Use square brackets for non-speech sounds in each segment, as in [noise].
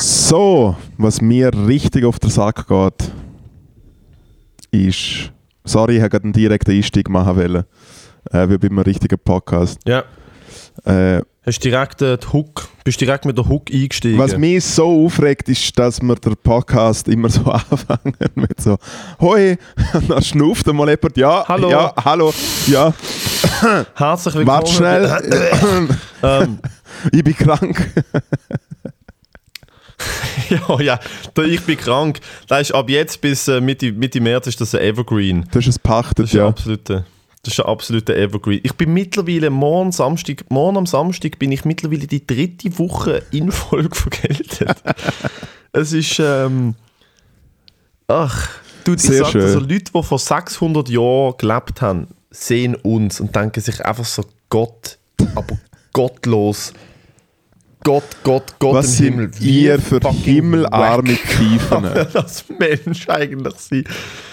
So, was mir richtig auf den Sack geht, ist. Sorry, ich wollte einen direkten Einstieg machen wollen. Äh, wie bei einem richtigen Podcast. Ja. Äh, Hast direkt äh, den Hook, bist direkt mit der Hook eingestiegen. was mich so aufregt, ist, dass wir den Podcast immer so [laughs] anfangen mit so Hoi, und dann schnauft mal jemand, ja, Hallo. ja, hallo, ja, [laughs] Herzlich willkommen. warte schnell, [laughs] ähm, ich bin krank. ja, ja, der ich bin krank. Das ist ab jetzt bis äh, Mitte, Mitte März ist das ein Evergreen. Das ist ein Pachtet, Das ist, ja. absoluter, das ist ein absoluter Evergreen. Ich bin mittlerweile morgen, Samstag, morgen am Samstag bin ich mittlerweile die dritte Woche in [laughs] Folge vergeltet. es ist, ähm, ach, du, ich Sehr sag schön. dir, so Leute, die vor 600 Jahren gelebt haben, sehen uns und denken sich einfach so, Gott, aber gottlos. Gott, Gott, Gott Was im Himmel. sind ihr für himmelarme kann [laughs] das Mensch eigentlich sein?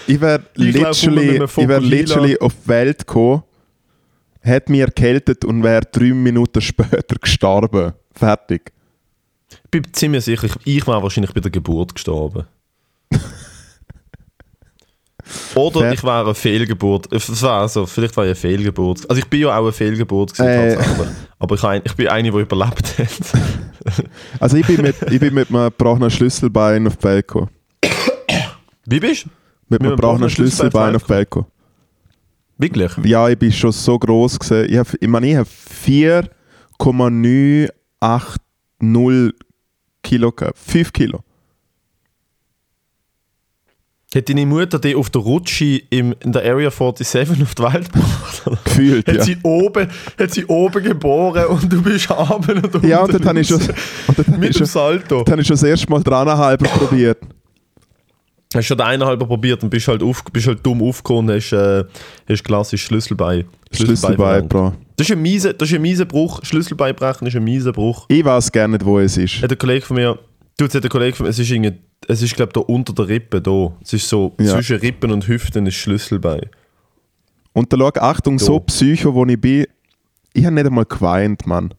Ich wäre glaub, literally, ich wär literally auf die Welt gekommen, hätte mich erkältet und wäre drei Minuten [laughs] später gestorben. Fertig. Ich bin ziemlich sicher, ich, ich wäre wahrscheinlich bei der Geburt gestorben. [laughs] Oder Fair. ich wäre eine Fehlgeburt. Es war also, vielleicht war ich eine Fehlgeburt. Also ich bin ja auch eine Fehlgeburt gewesen, Äh. Aber ich, ein, ich bin eine, die überlebt hat. [laughs] Also ich bin mit, ich bin mit einem gebrochenen Schlüsselbein auf gekommen. Wie bist du? Mit einem einem gebrochenen Schlüsselbein auf gekommen. Wirklich? Ja, ich bin schon so gross gesehen. Ich, hab, ich meine, ich habe 4,980 Kilo gehabt. 5 Kilo. Hat deine Mutter dich auf der Rutsche im, in der Area 47 auf die Welt gebracht? Gefühlt, Hat, ja. sie oben, hat sie oben geboren und du bist abend und unten Ja, und habe ich schon, und dort habe ich Mit dem Salto. dort habe ich schon das erste Mal dreieinhalb probiert. Hast schon den eineinhalber probiert und bist halt, auf, bist halt dumm aufgekommen und hast, äh, hast klassisch Schlüsselbein. Schlüsselbein. Bro. Das ist ein mieser, das ist ein mieser Bruch. Schlüsselbeinbrechen ist ein mieser Bruch. Ich weiß gar nicht, wo es ist. Hat ein Kollege von mir, du, jetzt hat ein Kollege von es ist, irgendwie- es ist glaube da unter der Rippe, da. Es ist so Ja. zwischen Rippen und Hüften ist Schlüsselbein. Und da schau, Achtung, so So. psycho, wo ich bin, ich habe nicht einmal geweint, Mann.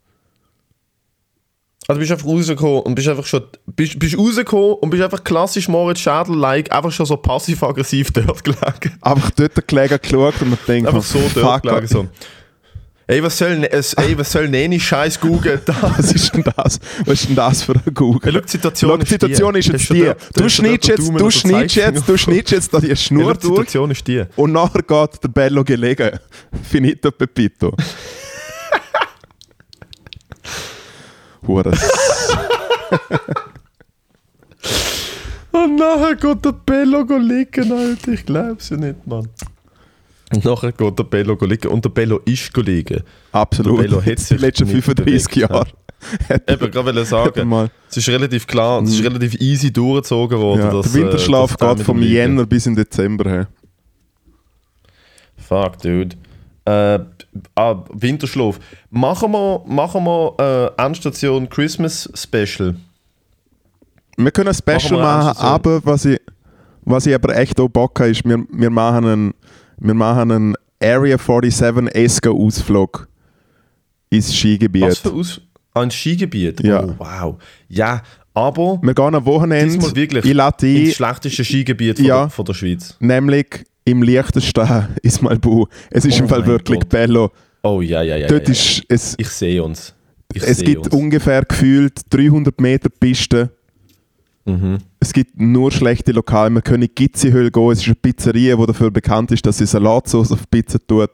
Also bist einfach rausgekommen und bist einfach schon, bist, bist rausgekommen und bist einfach klassisch Moritz Schädel-like, einfach schon so passiv-aggressiv [laughs] dort gelegen. Einfach dort gelegen geschaut und man denkt, Einfach so dort gelegen, so. Ey, was soll, ne- ey, was soll Neni Scheiß googeln? [laughs] Da. was ist denn das? Was ist denn das für ein Google? Die Situation ist Hast jetzt du die. Du schneidest dort jetzt, du schneidest jetzt, du schneidest jetzt da die [laughs] Schnur die durch Situation ist die. und nachher geht der Bello gelegen. Finito Pepito. Hure. [laughs] Und nachher geht der Bello liegen, Alter. Ich glaub's ja nicht, Mann. Und [laughs] nachher geht der Bello liegen. Und der Bello ist go liegen. Absolut. Der Bello [laughs] hat die sich letzten nicht 35 bewegt, Jahre. Hat [laughs] Eben, gerade wollte sagen, es ist relativ klar, es ist relativ easy durchgezogen worden. Ja, dass, der Winterschlaf äh, geht vom Jänner bis in Dezember her. Fuck, dude. Äh, ah, Winterschlaf. Machen wir, machen wir äh, Endstation Christmas Special. Wir können ein Special Machen machen, aber was ich, was ich aber echt auch Bock habe, ist, wir, wir machen einen, wir machen einen Area 47 Esca-Ausflug ins Skigebiet. Was für aus ein Skigebiet? Ja. Oh, wow. Ja, aber Wir gehen am Wochenende wirklich ich lade ins schlechteste Skigebiet von, Ja. der, von der Schweiz. nämlich im Liechtenstein [laughs] ins Malbu. Es ist Oh im Fall wirklich Gott. bello. Oh ja, ja, ja. Dort ja, ja. ist es, Ich sehe uns. Ich es sehe gibt uns. ungefähr gefühlt 300 Meter Piste. Mhm. Es gibt nur schlechte Lokale. Wir können in die Gizzi-Höhle gehen. Es ist eine Pizzeria, die dafür bekannt ist, dass sie Salatsauce auf Pizza tut.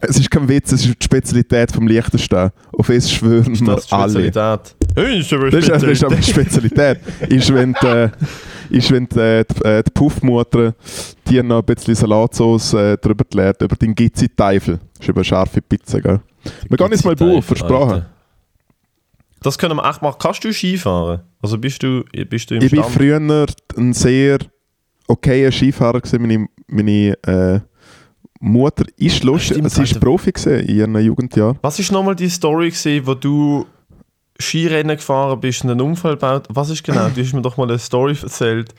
Es ist kein Witz, es ist die Spezialität vom Liechtenstein. Auf es schwören Das wir alle. Spezialität. Hey, ist aber Das ist, das ist aber die Spezialität. Spezialität. ist, wenn die, äh, ist, wenn die, äh, die, äh, die Puffmutter dir noch ein bisschen Salatsauce äh, drüber leert, über den Gizzi-Teufel. Das ist über eine scharfe Pizza, gell? Wir gehen jetzt mal buch, versprochen. Alter. Das können wir echt machen. Kannst du Skifahren? Also bist du, bist du im Ich war früher ein sehr okayer Skifahrer. Gewesen. Meine, meine äh, Mutter ist lustig. Stimmt, Sie ist. Profi gewesen in ihren Jugendjahren. Was ist nochmal die Story gewesen, wo du Skirennen gefahren bist und einen Unfall gebaut? Was ist genau? Du hast mir doch mal eine Story erzählt.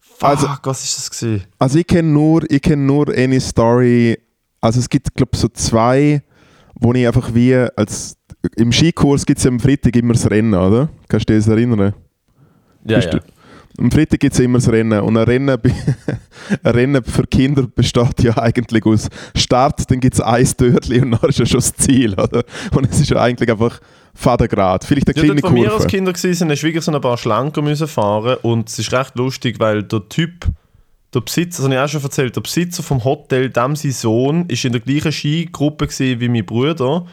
Fuck, Also- was ist das gewesen? Also ich kenne nur, ich nur eine Story. Also es gibt, glaube so zwei, wo ich einfach wie als im Skikurs gibt es ja am Freitag immer das Rennen, oder? Kannst du dich das erinnern? Ja, Bist ja. du- Am Freitag gibt es immer das Rennen. Und ein Rennen, [laughs] ein Rennen für Kinder besteht ja eigentlich aus Start, dann gibt es ein Törtchen und dann ist ja schon das Ziel, oder? Und es ist ja eigentlich einfach Fadengrad. Vielleicht eine Ja, kleine dort, wo wir als Kurve. Kinder waren, du wirklich so ein paar Schlanker müssen fahren und es ist recht lustig, weil der Typ, der Besitzer, das habe ich auch schon erzählt, der Besitzer vom Hotel, dem sein Sohn, ist in der gleichen Skigruppe wie mein Bruder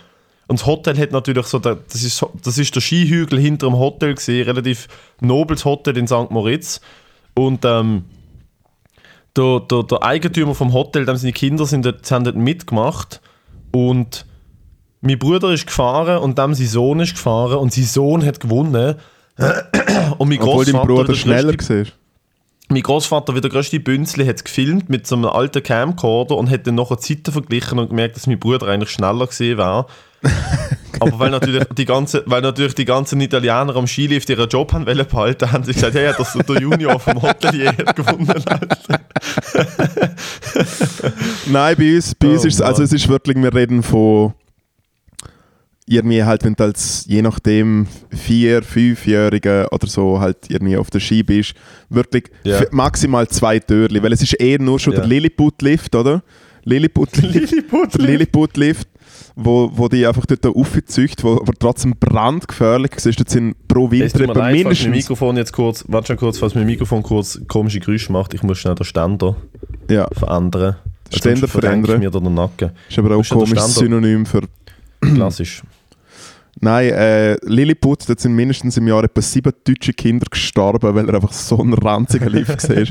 und das Hotel hat natürlich so, der, das, ist, das ist der Skihügel hinter dem Hotel gewesen, relativ nobles Hotel in St. Moritz und ähm, der, der, der Eigentümer vom Hotel, dem seine Kinder sind dort, haben dort mitgemacht und mein Bruder ist gefahren und dann sein Sohn ist gefahren und sein Sohn hat gewonnen. und mein Obwohl dein Bruder der schneller war. Mein Großvater wie der größte Bünzli hat es gefilmt mit so einem alten Camcorder und hat dann nachher Zeiten verglichen und gemerkt, dass mein Bruder eigentlich schneller gesehen war. [laughs] Aber weil natürlich die ganze, weil natürlich die ganzen Italiener am Skilift ihren Job haben wollen behalten, haben sie gesagt, hey, das der Junior vom Hotelier hat gewonnen. Nein, bei uns, bei uns Oh ist es, also es ist wirklich, wir reden von irgendwie halt, wenn du als je nachdem vier, fünfjährige oder so halt irgendwie auf der Ski bist, wirklich f- maximal zwei Türchen, weil es ist eher nur schon Ja. der Lilliput-Lift, oder? Lilliput-Lift, [laughs] Lilliput. Lilliput-Lift, wo, wo die einfach dort aufzücht, wo aber trotzdem brandgefährlich ist. Das sind pro Winter etwa leid, falls mein mindestens... Mikrofon jetzt kurz, warte schon kurz, falls mein Mikrofon kurz komische Geräusche macht, ich muss schnell den Ständer Ja, verändern. Ständer verändern. mir den Nacken. ist aber auch der komisches. Synonym für Klassisch. Nein, äh, Lilliput, dort sind mindestens im Jahr etwa sieben deutsche Kinder gestorben, weil er einfach so ein ranziger Lift [laughs] war.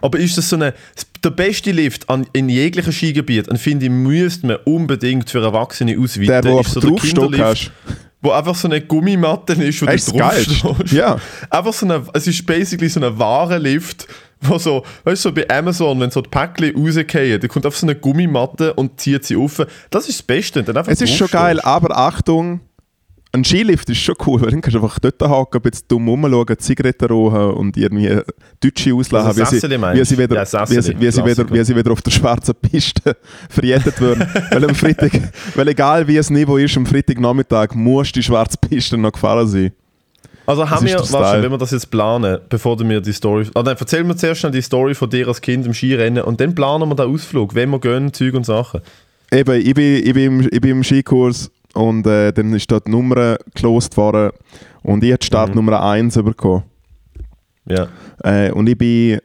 Aber ist das so eine, der beste Lift an, in jeglichem Skigebiet, und finde ich, müsste man unbedingt für Erwachsene ausweiten. Der, wo ist auf so der Kinderlift, hast. wo einfach so eine Gummimatte ist, wo Hey, du draufstehst. Ja. Einfach so eine, es ist basically so ein wahrer Lift, wo so, weißt du, so bei Amazon, wenn so die Päckchen rausgehen, da kommt einfach so eine Gummimatte und zieht sie auf. Das ist das Beste. Dann einfach Es ist schon geil, aber Achtung, ein Skilift ist schon cool, weil dann kannst du einfach dort haken, ein bisschen dumm rumschauen, Zigaretten rauchen und irgendwie Deutsche auslachen, Also wie, sie, wie, sie wieder, Ja, wie, sie, wie, sie wieder, Klassiker. wie sie wieder auf der schwarzen Piste [laughs] verjettet werden. weil am Freitag, [laughs] weil egal wie das Niveau ist, am Freitagnachmittag muss die schwarze Piste noch gefahren sein. Also haben wir, warte, wenn wir das jetzt planen, bevor du mir die Story... Ah, dann erzähl mir zuerst schnell die Story von dir als Kind im Skirennen und dann planen wir den Ausflug, wenn wir gehen, Zeug und Sachen. Eben, ich bin, ich bin, im, ich bin im Skikurs und äh, dann ist dort die Nummer gelost worden und ich habe die Startnummer 1 bekommen. Ja. Äh, und ich bin,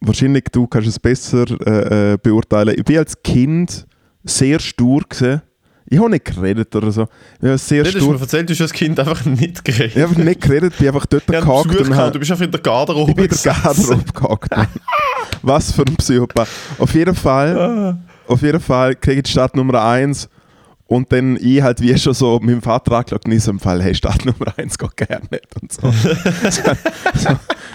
wahrscheinlich du kannst es besser äh, äh, beurteilen, ich bin als Kind sehr stur gewesen. Ich habe nicht geredet oder so. Ich habe sehr Das hast du stur. mir erzählt, du hast als Kind einfach nicht geredet. Ich habe nicht geredet, bin einfach dort Ja, du bist einfach in der Garderobe ich bin in der. Garderobe gehakt. Was für ein Psychopath. Auf jeden Fall, Ah. auf jeden Fall kriege ich die Startnummer 1 und dann ich halt wie schon so mit dem Vater angeschaut so im Fall, hey, Startnummer 1 geht gerne nicht und so. das, [laughs] kann, so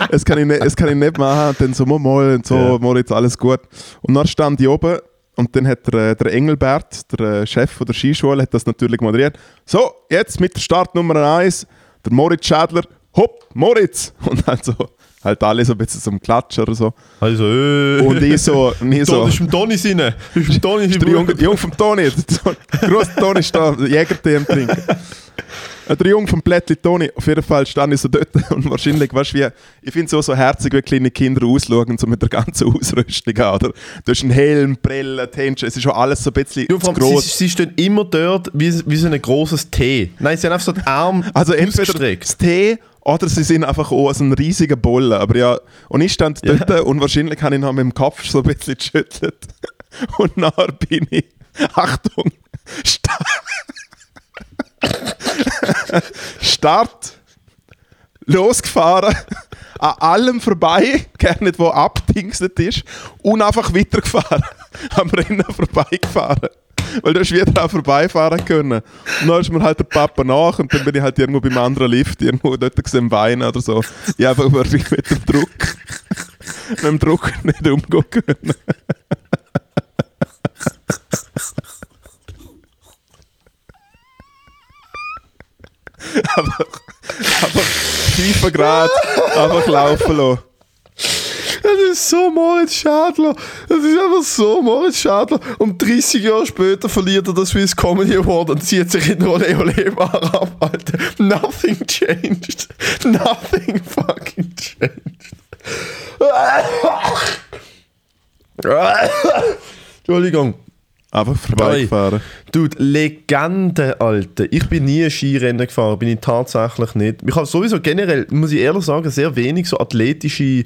das, kann ich nicht, das kann ich nicht machen und dann so mal, mal und so, Ja. Moritz, alles gut. Und dann stand ich oben und dann hat der, der Engelbert, der äh, Chef von der Skischule, hat das natürlich moderiert. So, jetzt mit der Startnummer 1, der Moritz Schädler, hopp, Moritz! Und halt so, halt alle so ein bisschen zum Klatschen oder so. Also, äh. Und ich so, und ich so, Da ist im Toni rein. Ist im Toni der Junge, der Junge vom Toni, [laughs] grosse Toni ist da, Jägertee am Trinken. Äh, Der Junge vom Plättli Toni, auf jeden Fall stand ich so dort [laughs] und wahrscheinlich, weißt du, wie, ich finde es auch so herzig, wie kleine Kinder ausschauen, so mit der ganzen [laughs] Ausrüstung an, oder? Du hast einen Helm, Brille, Händchen, es ist schon alles so ein bisschen Ja, zu gross. sie, sie stehen immer dort wie, wie so ein großes T. Nein, sie haben einfach so den Arm Also entweder das Tee oder sie sind einfach auch so ein riesiger Bolle. Aber ja, und ich stand Ja. dort und wahrscheinlich habe ich noch mit dem Kopf so ein bisschen geschüttelt. [laughs] Und nachher bin ich, Achtung, Sta- Start, losgefahren, an allem vorbei, gar nicht wo abdingset ist, und einfach weitergefahren, am Rennen vorbeigefahren. [laughs] Weil du hast wieder auch vorbeifahren können. Und dann ist mir halt der Papa nach und dann bin ich halt irgendwo beim anderen Lift, irgendwo dort gesehen weinen oder so. Ich einfach wirklich mit dem Druck, mit dem Druck nicht umgehen können. [laughs] einfach, einfach 5 Grad, einfach laufen lassen. Das ist so Moritz Schadler. Das ist einfach so Moritz Schadler. Und 30 Jahre später verliert er das Swiss Comedy Award und zieht sich in Ole Ole Bar ab, Alter. Nothing changed. [laughs] Nothing fucking changed. Entschuldigung. Einfach vorbeigefahren. Dude, Legende, Alter. Ich bin nie Skirennen gefahren, bin ich tatsächlich nicht. Ich habe sowieso generell, muss ich ehrlich sagen, sehr wenig so athletische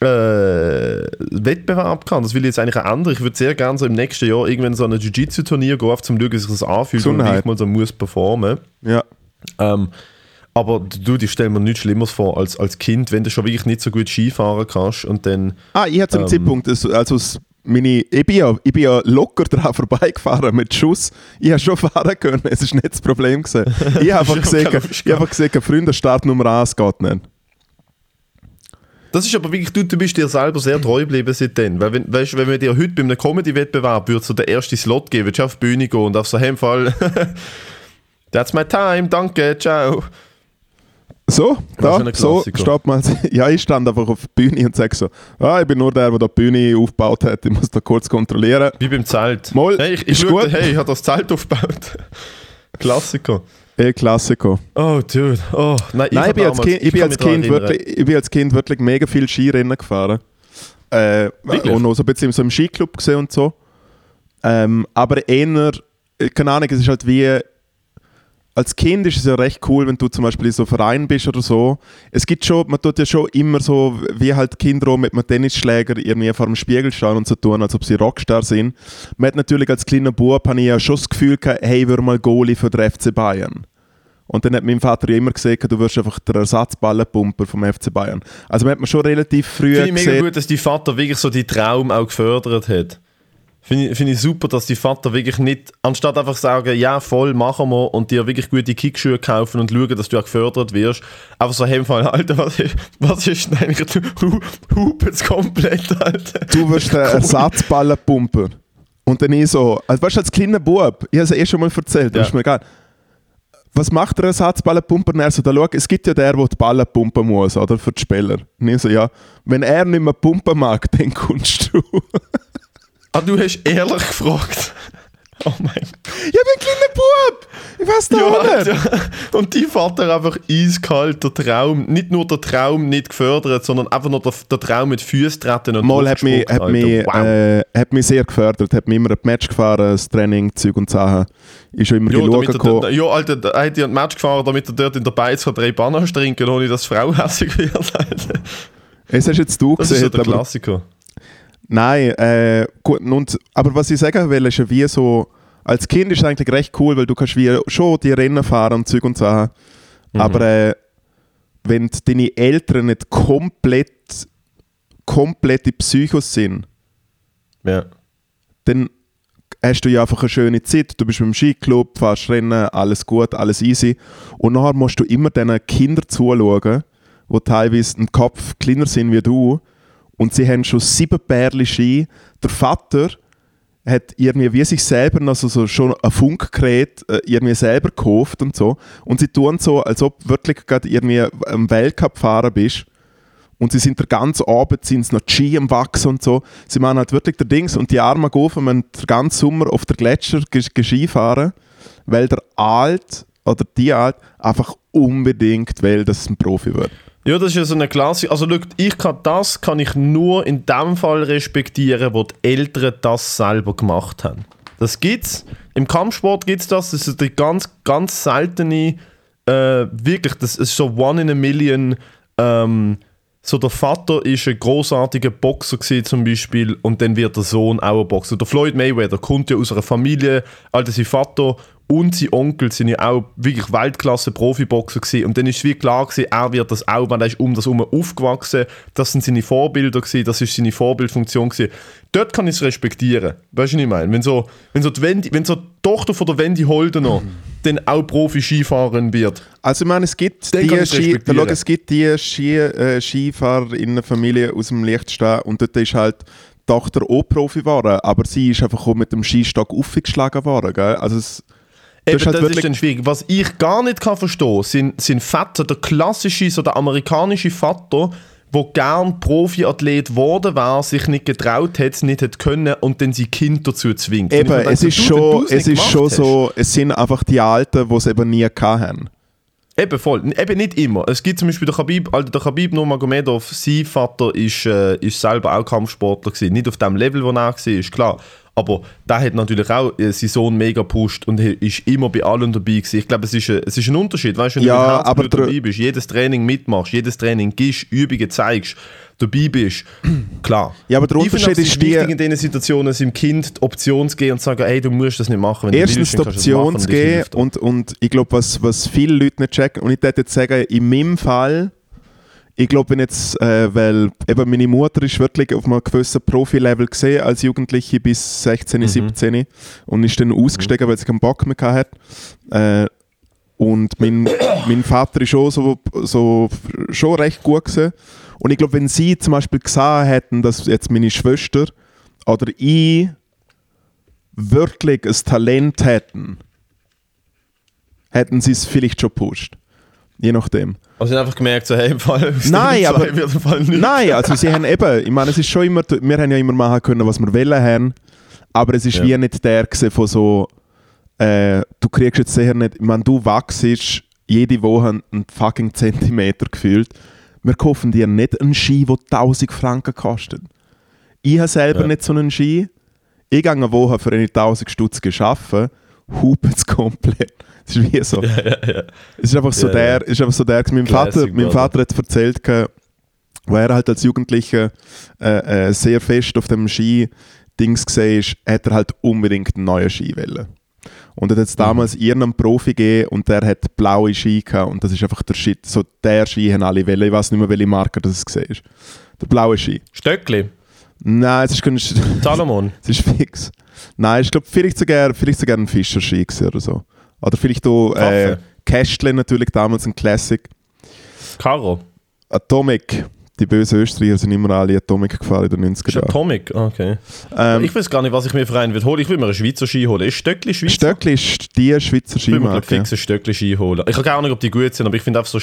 äh, Wettbewerbe gehabt. Das will ich jetzt eigentlich auch ändern. Ich würde sehr gerne so im nächsten Jahr irgendwann so ein Jiu-Jitsu-Turnier gehen, um zu schauen, wie sich das anfühlt und Gesundheit. ich mal so muss performen. Ja. Ähm, aber du, ich stelle mir nichts Schlimmeres vor als, als Kind, wenn du schon wirklich nicht so gut Skifahren kannst und dann... Ah, ich hatte zum Ähm. Zeitpunkt, also meine, ich, bin ja, ich bin ja locker daran [laughs] vorbeigefahren mit Schuss. Ich habe schon fahren können, es ist nicht das Problem gewesen. Ich habe [laughs] einfach gesehen, ich habe einfach gesehen, Freunde, Start Nummer 1 geht nicht. Das ist aber wirklich, du, du bist dir selber sehr treu geblieben seitdem. Weil, wenn, weißt, wenn wir dir heute bei einem Comedy-Wettbewerb würde so den ersten Slot geben, würdest du auf die Bühne gehen und auf so einem Fall [laughs] That's my time, danke, ciao. So, da, ist so, stopp mal. [laughs] Ja, ich stand einfach auf der Bühne und sage so, ah, ich bin nur der, der die Bühne aufgebaut hat, ich muss da kurz kontrollieren. Wie beim Zelt. Mal, hey, ich, ist ich gut. schaue, hey, ich habe das Zelt aufgebaut. [laughs] Klassiker. Eh, Klassiker. Oh, dude. Oh, nein, Nein, ich bin, als kind, ich, bin als kind wirklich, ich bin als Kind wirklich mega viel Skirennen gefahren. Äh, Wirklich? und noch so ein bisschen so im Skiclub gesehen und so. Ähm, aber eher, äh, keine Ahnung, es ist halt wie, als Kind ist es ja recht cool, wenn du zum Beispiel in so einem Verein bist oder so. Es gibt schon, man tut ja schon immer so, wie halt Kinder mit einem Tennisschläger irgendwie vor dem Spiegel stehen und so tun, als ob sie Rockstar sind. Man hat natürlich als kleiner Bub, habe ich ja schon das Gefühl gehabt, hey, wir mal Goalie für den FC Bayern. Und dann hat mein Vater ja immer gesagt, du wirst einfach der Ersatzballenpumper vom FC Bayern. Also man hat man schon relativ früh Finde ich mega gesehen, gut, dass die Vater wirklich so die Traum auch gefördert hat. Finde ich, finde ich super, dass die Vater wirklich nicht, anstatt einfach sagen, ja voll, machen wir und dir wirklich gute Kickschuhe kaufen und schauen, dass du auch gefördert wirst, einfach so heimfallen, Alter, was ist, was ist denn eigentlich, du hu- hupet's komplett, Alter. du wirst der Ersatzballenpumper. Und dann ich so, also weißt du, als kleiner Bub, ich habe es eh schon mal erzählt, Ja. ja. ist mir egal. Was macht der Ersatzballenpumper? Und er so, da schau, es gibt ja der, der die Ballen pumpen muss, oder? Für die Spieler. Und ich so, ja, wenn er nicht mehr pumpen mag, [laughs] dann kommst du. Ah, du hast ehrlich gefragt. Oh mein Gott. ich bin ein kleiner Bub! Ich weiß doch Ja, nicht! Und die Vater einfach eiskalt der Traum, nicht nur der Traum nicht gefördert, sondern einfach nur der, der Traum mit Füßen treten und Mal hat mich, hat, mich, wow. äh, hat mich sehr gefördert, hat mich immer ein Match gefahren, das Training, Zeug und Sachen. Ist schon immer Ja, geschaut ja, Alter, er hat ja ein Match gefahren, damit er dort in der Beiz kann drei Bananen trinken ohne dass die Frau [laughs] hässlich wird. Alter. Es hast jetzt du Das ist so gesehen, der aber Klassiker. Nein, äh, gut, und, aber was ich sagen will, ist ja wie so, als Kind ist es eigentlich recht cool, weil du kannst wie schon die Rennen fahren und Zeug und Sachen. Mhm. Aber äh, wenn deine Eltern nicht komplett, komplette Psychos sind, Ja. dann hast du ja einfach eine schöne Zeit. Du bist im Skiclub, fährst Rennen, alles gut, alles easy. Und nachher musst du immer diesen Kindern zuschauen, die teilweise einen Kopf kleiner sind wie du. Und sie haben schon sieben Pärchen Ski. Der Vater hat irgendwie wie sich selber noch so, schon ein Funkgerät äh, irgendwie selber gekauft und so. Und sie tun so, als ob wirklich gerade irgendwie am Weltcup fahren bist. Und sie sind den ganzen Abend sind sie noch Ski am Wachsen und so. Sie machen halt wirklich der Dings und die armen Gofen müssen den ganzen Sommer auf der Gletscher Ski fahren, weil der Alt oder die Alt einfach unbedingt will, dass es ein Profi wird. Ja, das ist ja so eine Klasse. Also, schau, ich kann das kann ich nur in dem Fall respektieren, wo die Eltern das selber gemacht haben. Das gibt's. Im Kampfsport gibt's das. Das ist die ganz, ganz seltene, äh, wirklich, das ist so one in a million. Ähm, so der Vater ist ein großartiger Boxer gewesen, zum Beispiel und dann wird der Sohn auch ein Boxer. Der Floyd Mayweather kommt ja aus einer Familie, also sein Vater und sein Onkel sind ja auch wirklich Weltklasse Profiboxer gewesen und dann ist es wie klar gewesen, er wird das auch, weil er ist um das herum aufgewachsen, das sind seine Vorbilder gewesen, das ist seine Vorbildfunktion gewesen. Dort kann ich es respektieren, weißt du, was ich meine? Wenn so, wenn so die, Wendy, wenn so die Tochter von der Wendy Holdener dann auch Profi-Skifahrerin wird, Also ich meine, es gibt die, Ski, schau, es gibt die Ski, äh, Skifahrer in einer Familie aus dem Lichtstehen und dort ist halt die Tochter auch Profi geworden, aber sie ist einfach auch mit dem Skistock aufgeschlagen worden. Gell? Also es, Eben, ist halt das ist dann schwierig. Was ich gar nicht kann verstehen, sind, sind Väter, der klassische, so der amerikanische Vater, wo gern Profiathlet geworden war, sich nicht getraut hat, nicht hat können und dann sein Kind dazu zwingt. Eben, mir es denke, ist schon, es ist schon hast- so, es sind einfach die Alten, die es eben nie haben. Eben voll. Eben nicht immer. Es gibt zum Beispiel den Khabib, Alter, der Khabib Nurmagomedov, sein Vater ist, äh, ist selber auch Kampfsportler gewesen. Nicht auf dem Level, wo er war, ist klar. Aber der hat natürlich auch äh, seinen Sohn mega gepusht und ist immer bei allen dabei gewesen. Ich glaube, es ist, ein- es ist ein Unterschied. Weißt du, wenn Ja, du mit dabei bist, jedes Training mitmachst, jedes Training gibst, Übungen zeigst, dabei bist, [clears throat] klar. Ja, aber der Unterschied ist die- wichtig in diesen Situationen, seinem Kind die Option zu geben und zu sagen, ey, du musst das nicht machen, wenn Erstens du die willst, machen Option zu geben und, und ich glaube, was, was viele Leute nicht checken, und ich würde jetzt sagen, in meinem Fall, ich glaube, wenn jetzt, äh, weil eben meine Mutter ist wirklich auf einem gewissen Profi-Level gesehen als Jugendliche bis 16, Mhm. 17 und ist dann ausgestiegen, weil sie keinen Bock mehr hatte. Äh, und mein, mein Vater ist schon, so, so, schon recht gut gewesen. Und ich glaube, wenn sie zum Beispiel gesagt hätten, dass jetzt meine Schwester oder ich wirklich ein Talent hätten, hätten sie es vielleicht schon gepusht. Je nachdem. Also ich habe einfach gemerkt, so, hey, im Fall Nein, aber- wird im Fall nicht. Nein, also sie haben eben, ich meine, es ist schon immer, wir haben ja immer machen können, was wir wollen haben, aber es ist Ja. wie nicht der von so, äh, du kriegst jetzt sicher nicht, ich meine, du wachst jede Woche einen fucking Zentimeter gefühlt. Wir kaufen dir nicht einen Ski, der 1000 Franken kostet. Ich habe selber Ja. nicht so einen Ski. Ich gehe eine Woche für eine 1000 Stutz geschaffen, hupe es komplett. Das ist wie so. Ja, ja, ja. Es ist einfach so der, es ist einfach so der. Mein Vater, mein. Vater hat erzählt, wo er halt als Jugendlicher äh, äh, sehr fest auf dem Ski-Dings gesehen ist, hat er halt unbedingt einen neuen Ski wollen. Und er hat jetzt damals Mhm. irgendeinen Profi gegeben und der hat blaue Ski gehabt und das ist einfach der Shit. So der Ski haben alle wollen. Ich weiß nicht mehr, welche Marke das gesehen ist. Der blaue Ski. Stöckli, Nein, es ist, kein- [laughs] es Salomon. ist fix. Nein, ich glaube, vielleicht sogar, vielleicht sogar ein Fischer-Ski oder so. Oder vielleicht auch äh. Kästle natürlich damals ein Classic. Caro. Atomic. Die bösen Österreicher sind immer alle Atomic gefahren in den Ist 90er Jahren. Atomic? Ah, Okay. Ähm, ich weiß gar nicht, was ich mir für einen will holen. Ich will mir einen Schweizer Ski holen. Ist Stöckli Schweizer? Stöckli ist die Schweizer Ich will mir fix ein Stöckli Ski holen. Ich habe gar nicht, ob die gut sind, aber ich finde einfach so,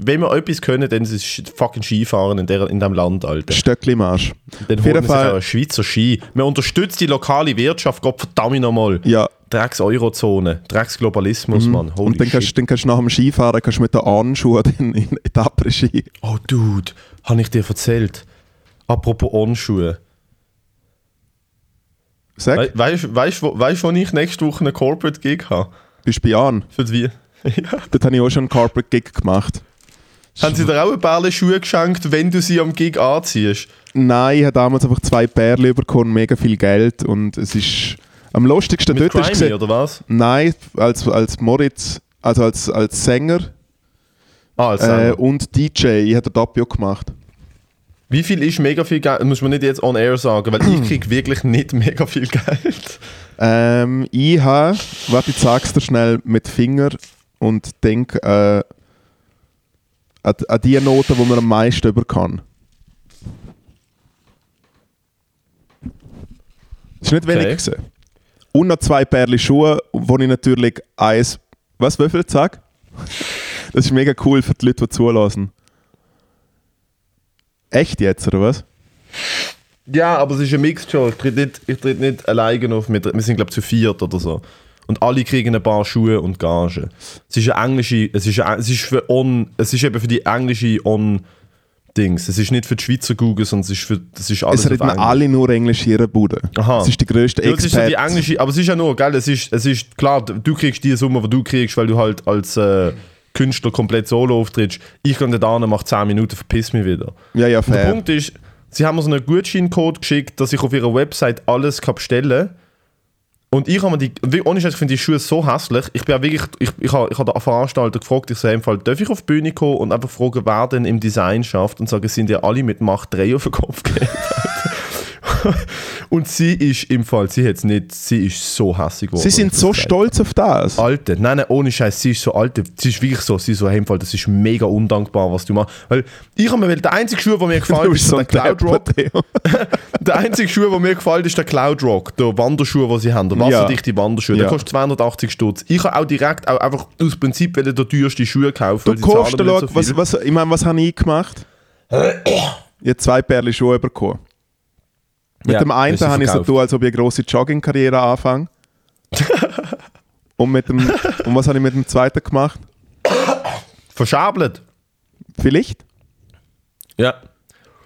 wenn wir etwas können, dann ist es fucking Skifahren in, der, in diesem Land, Alter. Stöckli Marsch. Dann Auf holen jeden wir Fall- einen Schweizer Ski. Man unterstützt die lokale Wirtschaft, Gott verdammt nochmal. Ja. Drecks-Eurozone, Drecks-Globalismus, Mann. Holy Und dann shit. kannst, dann kannst du nach dem Skifahren kannst du mit den Anschuhen in, in Etappe-Ski. Oh, Dude, habe ich dir erzählt. Apropos Onschuhe. Sag, We weißt du, weißt, wo, weißt, wo ich nächste Woche einen Corporate Gig habe? bist du bei Jan? Für die. [laughs] ja. Dort habe ich auch schon einen Corporate Gig gemacht. Haben sie dir auch ein paar Schuhe geschenkt, wenn du sie am Gig anziehst? Nein, ich habe damals einfach zwei Perlen bekommen, mega viel Geld und es ist am lustigsten Mit dort ist Crimey, gesehen- oder was? Nein, als, als Moritz, also als, als Sänger Ah, als äh, Sänger. und DJ, ich habe Doppio gemacht. Wie viel ist mega viel Geld? Muss man nicht jetzt on air sagen, weil ich krieg wirklich nicht mega viel Geld. Ähm, ich habe, warte, ich sag's dir schnell mit Finger und denk äh, an, an die Noten, die man am meisten über kann. Das ist nicht wenig Okay. gewesen. Und noch zwei Pärchen Schuhe, wo ich natürlich eins, was, viel sag? Das ist mega cool für die Leute, die zulassen. Echt jetzt, oder was? Ja, aber es ist ein Mixture. Ich tritt nicht, ich tritt nicht alleine auf. Wir, wir sind, glaube ich, zu viert oder so. Und alle kriegen ein paar Schuhe und Gage. Es ist eine englische, es ist, eine, es ist für on, es ist eben für die englische on Dings. Es ist nicht für die Schweizer Google, sondern es ist für, das ist alles Es reden alle nur Englisch in ihrer Bude. Aha. Es ist die grösste Ja, ist so die englische, aber es ist ja nur, gell, es ist, es ist klar, du kriegst die Summe, die du kriegst, weil du halt als äh, Künstler komplett solo auftrittst. Ich gehe da hin, mache 10 Minuten, verpiss mich wieder. Ja, ja, Und der fair. Punkt ist, sie haben mir so einen Gutscheincode geschickt, dass ich auf ihrer Website alles kann bestellen kann. Und ich habe mir die, wie- ohne Scheiß, ich finde die Schuhe so hässlich. Ich bin auch wirklich, ich, ich habe, ich habe den Veranstalter gefragt, ich so, im Fall, darf ich auf die Bühne kommen und einfach fragen, wer denn im Design schafft und sagen, sind ja alle mit Macht 3 auf den Kopf gegeben. [laughs] [laughs] und sie ist im Fall, sie hat es nicht, sie ist so hässlich geworden. Sie sind so stolz auf das. Alte. Nein, nein, ohne Scheiß, sie ist so alte. Sie ist wirklich so, sie ist so, hey, im Fall, das ist mega undankbar, was du machst. Weil ich habe mir, der einzige Schuh, der mir [laughs] gefällt, ist so der ein Cloud Rock. [laughs] Der einzige Schuh, der mir gefällt, ist der Cloud Rock, der Wanderschuh, den sie haben, der Ja. wasserdichte Wanderschuh. Der Ja. kostet 280 Stutz. Ich habe auch direkt auch einfach aus Prinzip wollen den teuersten Schuh kaufen. Du nicht so was, was, ich meine, was habe ich gemacht? [coughs] Ich habe zwei Pärchen Schuhe bekommen. Mit Ja, dem einen habe ich so tun, als ob ich eine grosse Jogging-Karriere anfange. [laughs] und, mit dem, und was habe ich mit dem zweiten gemacht? Verschabelt. Vielleicht? Ja.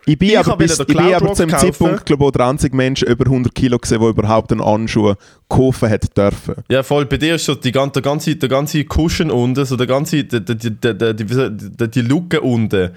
Ich bin Ich aber, bis, ich bin aber Cloudrock zu dem kaufen. Zeitpunkt, glaube ich, wo 30 Menschen über 100 Kilo gesehen, die überhaupt einen Anschuh kaufen hätten dürfen. Ja, voll. Bei dir ist so die, der ganze, der ganze Cushion unten, so der ganze, die, die, die, die Lücke unten,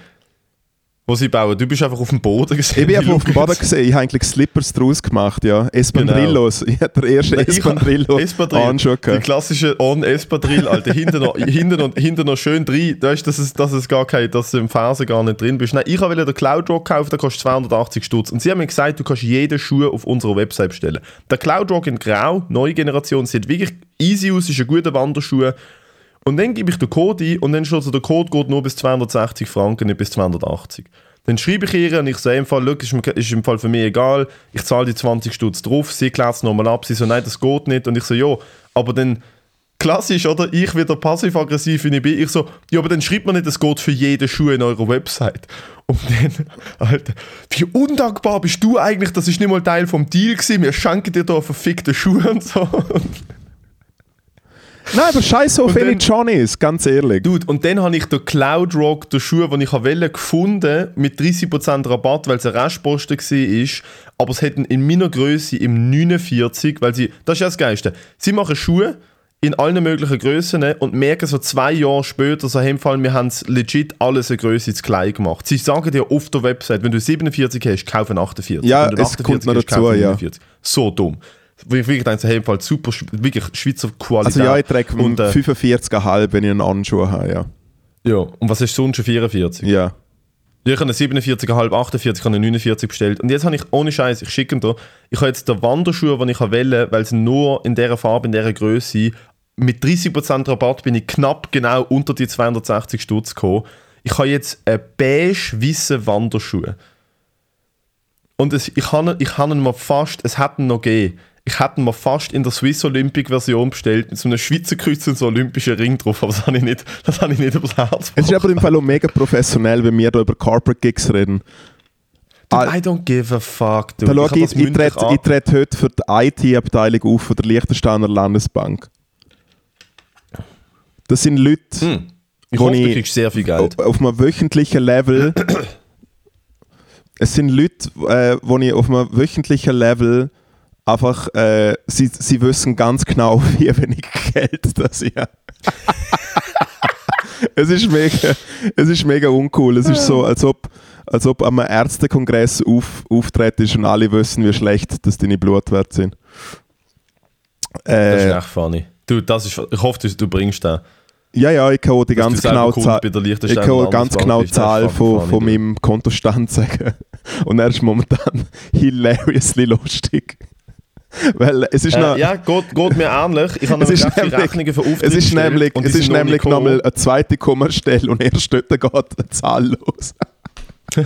wo sie bauen. Du bist einfach auf dem Boden gesehen. Ich bin einfach auf dem Boden gesehen, ich habe eigentlich Slippers draus gemacht, ja. Espandrillos. Ich hatte den ersten Espandrillo Espadrille. Anschuh Die klassische On Espadrille, Alter. hinten, noch, hinten, noch, hinten noch schön drin. Du weißt, dass es, dass es gar kein, dass du im Fersen gar nicht drin bist. Nein, ich wollte den Cloudrock kaufen, der kostet 280 Stutz. Und sie haben mir gesagt, du kannst jeden Schuh auf unserer Website bestellen. Der Cloudrock in Grau, neue Generation, sieht wirklich easy aus, ist ein guter Wanderschuh. Und dann gebe ich den Code ein und dann steht so, der Code geht nur bis 260 Franken, nicht bis 280. Dann schreibe ich ihr und ich sage im Fall, «Schau, ist, ist im Fall für mich egal, ich zahle die 20 Stutz drauf, sie klärt es nochmal ab, sie so, nein, das geht nicht. Und ich so, ja, aber dann, klassisch, oder? Ich wieder passiv-aggressiv, wie ich bin, ich so, ja, aber dann schreibt man nicht, es geht für jeden Schuh in eurer Website. Und dann, [laughs] Alter, wie undankbar bist du eigentlich, das ist nicht mal Teil vom Deal gewesen, wir schenken dir da verfickte Schuhe und so. [laughs] Nein, aber scheiß auf welche dann- Johnnies, ganz ehrlich. Dude, und dann habe ich den Cloudrock, den Schuh, den ich wollte, gefunden, mit 30% Rabatt, weil es ein Restposten war. Aber es hätten in meiner Größe im 49, weil sie, das ist ja das Geilste, sie machen Schuhe in allen möglichen Größen und merken so zwei Jahre später, so im Fall, wir haben es legit alles eine Größe zu klein gemacht. Sie sagen dir auf der Website, wenn du 47 hast, kauf ein 48. Ja, wenn du es kommt noch dazu, ja. 49. So dumm. Wirklich denke, hey, im Fall super, wirklich Schweizer Qualität. Also ja, ich trage Und, äh, 45,5, wenn ich einen Anschuh habe, ja. ja, und was ist sonst schon 44? Ja. Ja, ich habe eine 47,5, 48, ich habe eine 49 bestellt. Und jetzt habe ich, ohne Scheiß, ich schicke ihn dir, ich habe jetzt den Wanderschuh, den ich wähle, weil sie nur in dieser Farbe, in dieser Größe, mit 30% Rabatt bin ich knapp genau unter die 260 Stutz gekommen. Ich habe jetzt einen beige-weißen Wanderschuh. Und es, ich habe ich habe ihn mir fast, es hat ihn noch gegeben, ich hätte mir fast in der Swiss Olympic Version bestellt, mit so einem Schweizer Kreuz und so olympischen Ring drauf, aber das habe ich nicht, das habe ich nicht übers Herz Es ist aber im Fall auch mega professionell, wenn wir da über Corporate Gigs reden. Dude, I don't give a fuck, dude. Da schau ich, ich, trete, ich trete heute für die IT-Abteilung auf von der Liechtensteiner Landesbank. Das sind Leute, Hm. Ich hoffe, du ich- kriegst sehr viel Geld. auf einem wöchentlichen Level. [clears throat] es sind Leute, äh, wo ich auf einem wöchentlichen Level einfach, äh, sie, sie wissen ganz genau, [laughs] wie wenig Geld das ich habe. [laughs] es, ist mega, es ist mega uncool. Es ist so, als ob, als ob am Ärztekongress auf, auftritt und alle wissen, wie schlecht dass deine Blutwerte sind. Das ist Äh, echt funny. Du, das ist, ich hoffe, du, du bringst den. ja, ja, ich kann auch die Dass ganz genau Kunde Zahl. Ich kann ganz genau bist. Ist Zahl von, funny, von du. meinem Kontostand [laughs] sagen. Und er ist momentan hilariously lustig. [laughs] Weil es ist noch, Äh, ja, geht, geht mir ähnlich. Ich habe [laughs] es nämlich ist nämlich, Rechnungen für Auftritte es ist nämlich, es ist noch nämlich nochmal eine zweite Kommastelle und erst dort geht eine Zahl los. [laughs]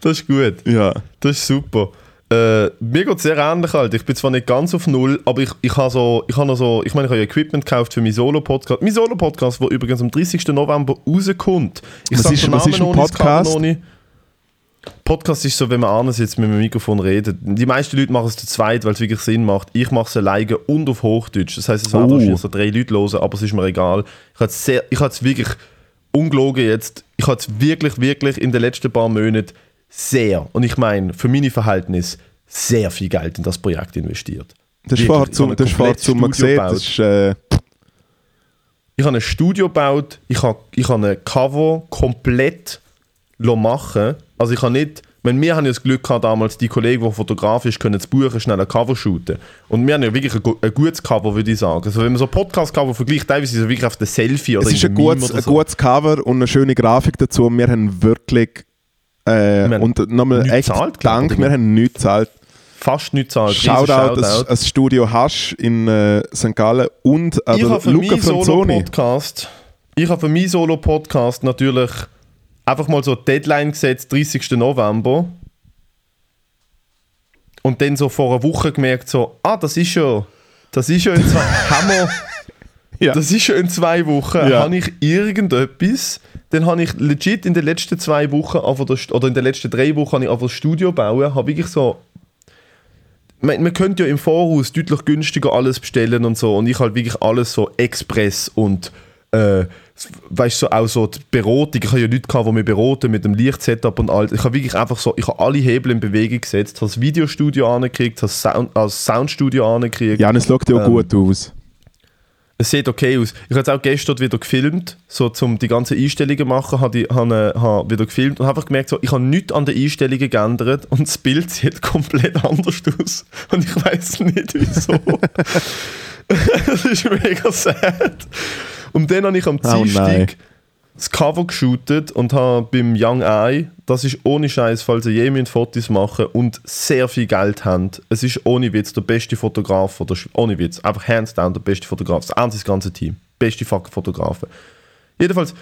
Das ist gut. Ja. Das ist super. Äh, mir geht es sehr ähnlich halt. Ich bin zwar nicht ganz auf Null, aber ich, ich habe so, ich habe noch so, ich meine, ich habe ja Equipment gekauft für meinen Solo-Podcast. Mein Solo-Podcast, der übrigens am 30. November rauskommt. Ich Was ist- was ist ein noch Podcast? Noch nicht. Podcast ist so, wenn man anders jetzt mit dem Mikrofon redet. Die meisten Leute machen es zu zweit, weil es wirklich Sinn macht. Ich mache es alleine und auf Hochdeutsch. Das heißt, es werden Oh. wahrscheinlich so drei Leute hören, aber es ist mir egal. Ich habe es sehr, ich habe es wirklich ungelogen jetzt. Ich habe es wirklich, wirklich in den letzten paar Monaten sehr, und ich meine, für meine Verhältnisse, sehr viel Geld in das Projekt investiert. Das ist ich zum, man sieht, das ist, äh, Ich habe ein Studio gebaut, ich habe, ich habe ein Cover komplett machen Also ich habe nicht, wenn wir haben ja das Glück gehabt damals, die Kollegen, die fotografisch können, das Buch schnell ein Cover shooten. Und wir haben ja wirklich ein, ein gutes Cover, würde ich sagen. Also wenn man so Podcast-Cover vergleicht, teilweise ist es wirklich auf der Selfie oder es ist ein gutes, oder ein so. gutes Cover und eine schöne Grafik dazu. Wir haben wirklich äh, haben und nochmal echt ich, Dank, wir haben nichts gezahlt. Fast nichts zahlt. Riesen Shoutout, das, das Studio Hasch in äh, St. Gallen und äh, ich der habe für Luca Franzoni. Solo-Podcast ich habe für meinen Solo-Podcast natürlich einfach mal so Deadline gesetzt, 30. November. Und dann so vor einer Woche gemerkt, so, ah, das ist ja, das ist ja in zwei, [laughs] wir, Ja. Das ist schon in zwei Wochen, Ja. habe ich irgendetwas, dann habe ich legit in den letzten zwei Wochen, oder in den letzten drei Wochen, habe ich einfach das Studio bauen, habe wirklich so man, man könnte ja im Voraus deutlich günstiger alles bestellen und so und ich halt wirklich alles so Express und äh, weißt du, so, auch so die Beratung, ich habe ja Leute gehabt, die mich beraten mit dem Lichtsetup und all, ich habe wirklich einfach so, ich habe alle Hebel in Bewegung gesetzt, habe das Videostudio angekriegt, habe das Sound, also Soundstudio angekriegt, Ja, und es schaut ja auch Ähm, gut aus. es sieht okay aus. Ich habe jetzt auch gestern wieder gefilmt, so zum die ganzen Einstellungen machen, habe ich habe, habe wieder gefilmt und habe einfach gemerkt, so, ich habe nichts an den Einstellungen geändert und das Bild [laughs] sieht komplett anders aus und ich weiß nicht wieso. [laughs] das ist mega sad. Und dann habe ich am Oh. Dienstag das Cover geshootet und habe beim Young Eye, das ist ohne Scheiß, falls ihr je Fotos machen und sehr viel Geld habt, es ist ohne Witz der beste Fotograf, oder ohne Witz, einfach hands down der beste Fotograf, das einzige ganze Team, beste fucking Fotografen. Jedenfalls,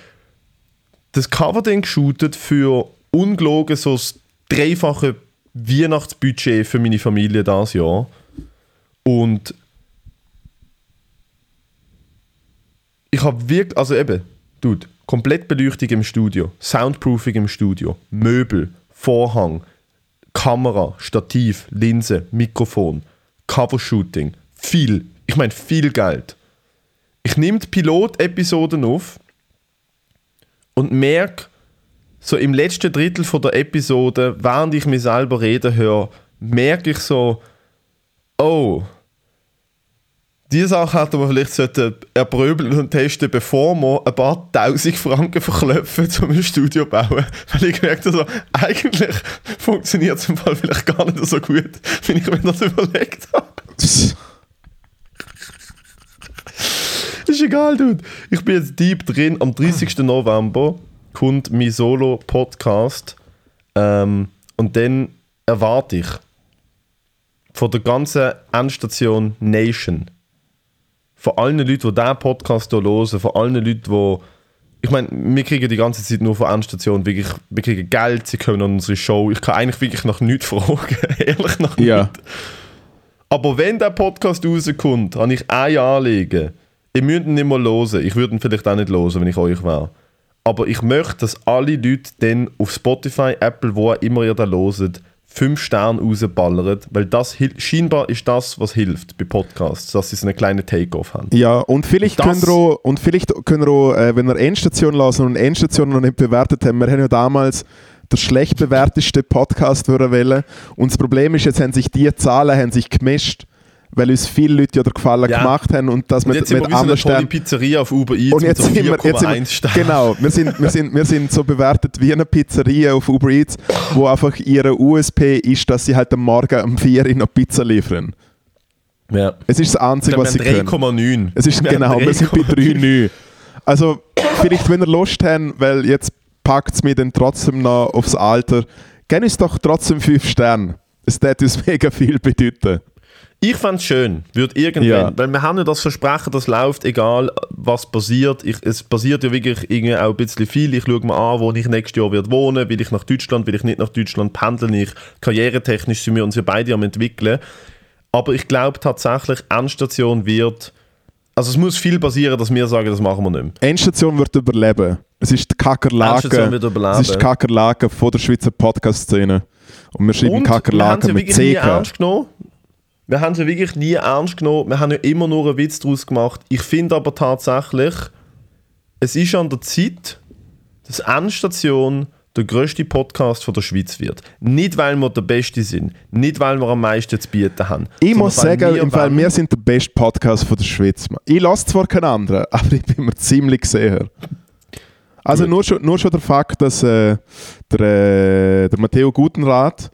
das Cover dann geshootet für ungelogen so das dreifache Weihnachtsbudget für meine Familie das Jahr. Und ich habe wirklich, also eben, Dude, komplett Beleuchtung im Studio, Soundproofing im Studio, Möbel, Vorhang, Kamera, Stativ, Linse, Mikrofon, Covershooting, viel, ich meine viel Geld. Ich nehme die Pilot-Episoden auf und merke, so im letzten Drittel von der Episode, während ich mich selber reden höre, merke ich so, oh, diese Sache hätte man vielleicht sollten erpröbeln und testen, bevor wir ein paar tausend Franken verklopfen, um ein Studio bauen. [laughs] Weil ich gemerkt habe, so, eigentlich funktioniert es im Fall vielleicht gar nicht so gut, wie ich mir das überlegt habe. Ist egal, Dude. Ich bin jetzt deep drin. Am 30. November kommt mein Solo-Podcast. Ähm, und dann erwarte ich von der ganzen Endstation Nation, von allen Leuten, die diesen Podcast hier hören, von allen Leuten, die. Ich meine, wir kriegen die ganze Zeit nur von Endstation wirklich, wir kriegen Geld, sie kommen an unsere Show. Ich kann eigentlich wirklich nach nichts fragen. [laughs] Ehrlich nach Ja. nichts. Aber wenn der Podcast rauskommt, habe ich ein Anliegen. Ihr müsst ihn nicht mal hören. Ich würde ihn vielleicht auch nicht hören, wenn ich euch wäre. Aber ich möchte, dass alle Leute dann auf Spotify, Apple, wo auch immer ihr da hört, 5 Sterne rausballern, weil das scheinbar ist das, was hilft bei Podcasts, dass sie so einen kleinen Take-Off haben. Ja, und vielleicht Das- ihr auch, und vielleicht ihr auch, äh, wenn ihr Endstation lassen und Endstation noch nicht bewertet haben, wir haben ja damals der schlecht bewerteste Podcast wählen. Und das Problem ist, jetzt haben sich die Zahlen haben sich gemischt, weil uns viele Leute ja den Gefallen Ja. gemacht haben und das Und mit, jetzt wir mit anderen Sternen. Pizzeria auf Uber Eats Und jetzt mit sind wir, jetzt sind 4,1 wir genau, wir sind, wir, sind, wir sind so bewertet wie eine Pizzeria auf Uber Eats, wo einfach ihre USP ist, dass sie halt am Morgen um 4 Uhr noch Pizza liefern. Ja. Es ist das Einzige, was sie wir können. 3,9. Es ist Wir genau, wir sind bei 3,9. 3,9. Also, vielleicht, wenn ihr Lust habt, weil jetzt packt es mich dann trotzdem noch aufs Alter, gebt uns doch trotzdem 5 Sterne. Es würde uns [laughs] mega viel bedeuten. Ich fände es schön, würde irgendwann, Ja. weil wir haben ja das Versprechen, das läuft, egal was passiert. Ich, es passiert ja wirklich irgendwie auch ein bisschen viel. Ich schaue mir an, wo ich nächstes Jahr wird wohnen will ich nach Deutschland, will ich nicht nach Deutschland pendeln. Ich, karrieretechnisch sind wir uns ja beide am entwickeln. Aber ich glaube tatsächlich, Endstation wird, also es muss viel passieren, dass wir sagen, das machen wir nicht mehr. Endstation wird überleben. Es ist die Endstation Kakerlake. wird überleben. Es ist die Kakerlake von der Schweizer Podcast-Szene. Und wir schreiben Und wir haben Kakerlake sie mit wirklich nie CK. ernst genommen. Wir haben sie wirklich nie ernst genommen. Wir haben ja immer nur einen Witz daraus gemacht. Ich finde aber tatsächlich, es ist an der Zeit, dass Endstation der grösste Podcast von der Schweiz wird. Nicht, weil wir der Beste sind, nicht, weil wir am meisten zu bieten haben. Ich muss sagen, wir im Fall, wir sind der beste Podcast von der Schweiz. Ich lasse zwar keinen anderen, [laughs] aber ich bin mir ziemlich sicher. Also nur schon, nur schon der Fakt, dass äh, der, äh, der Matteo Gutenrat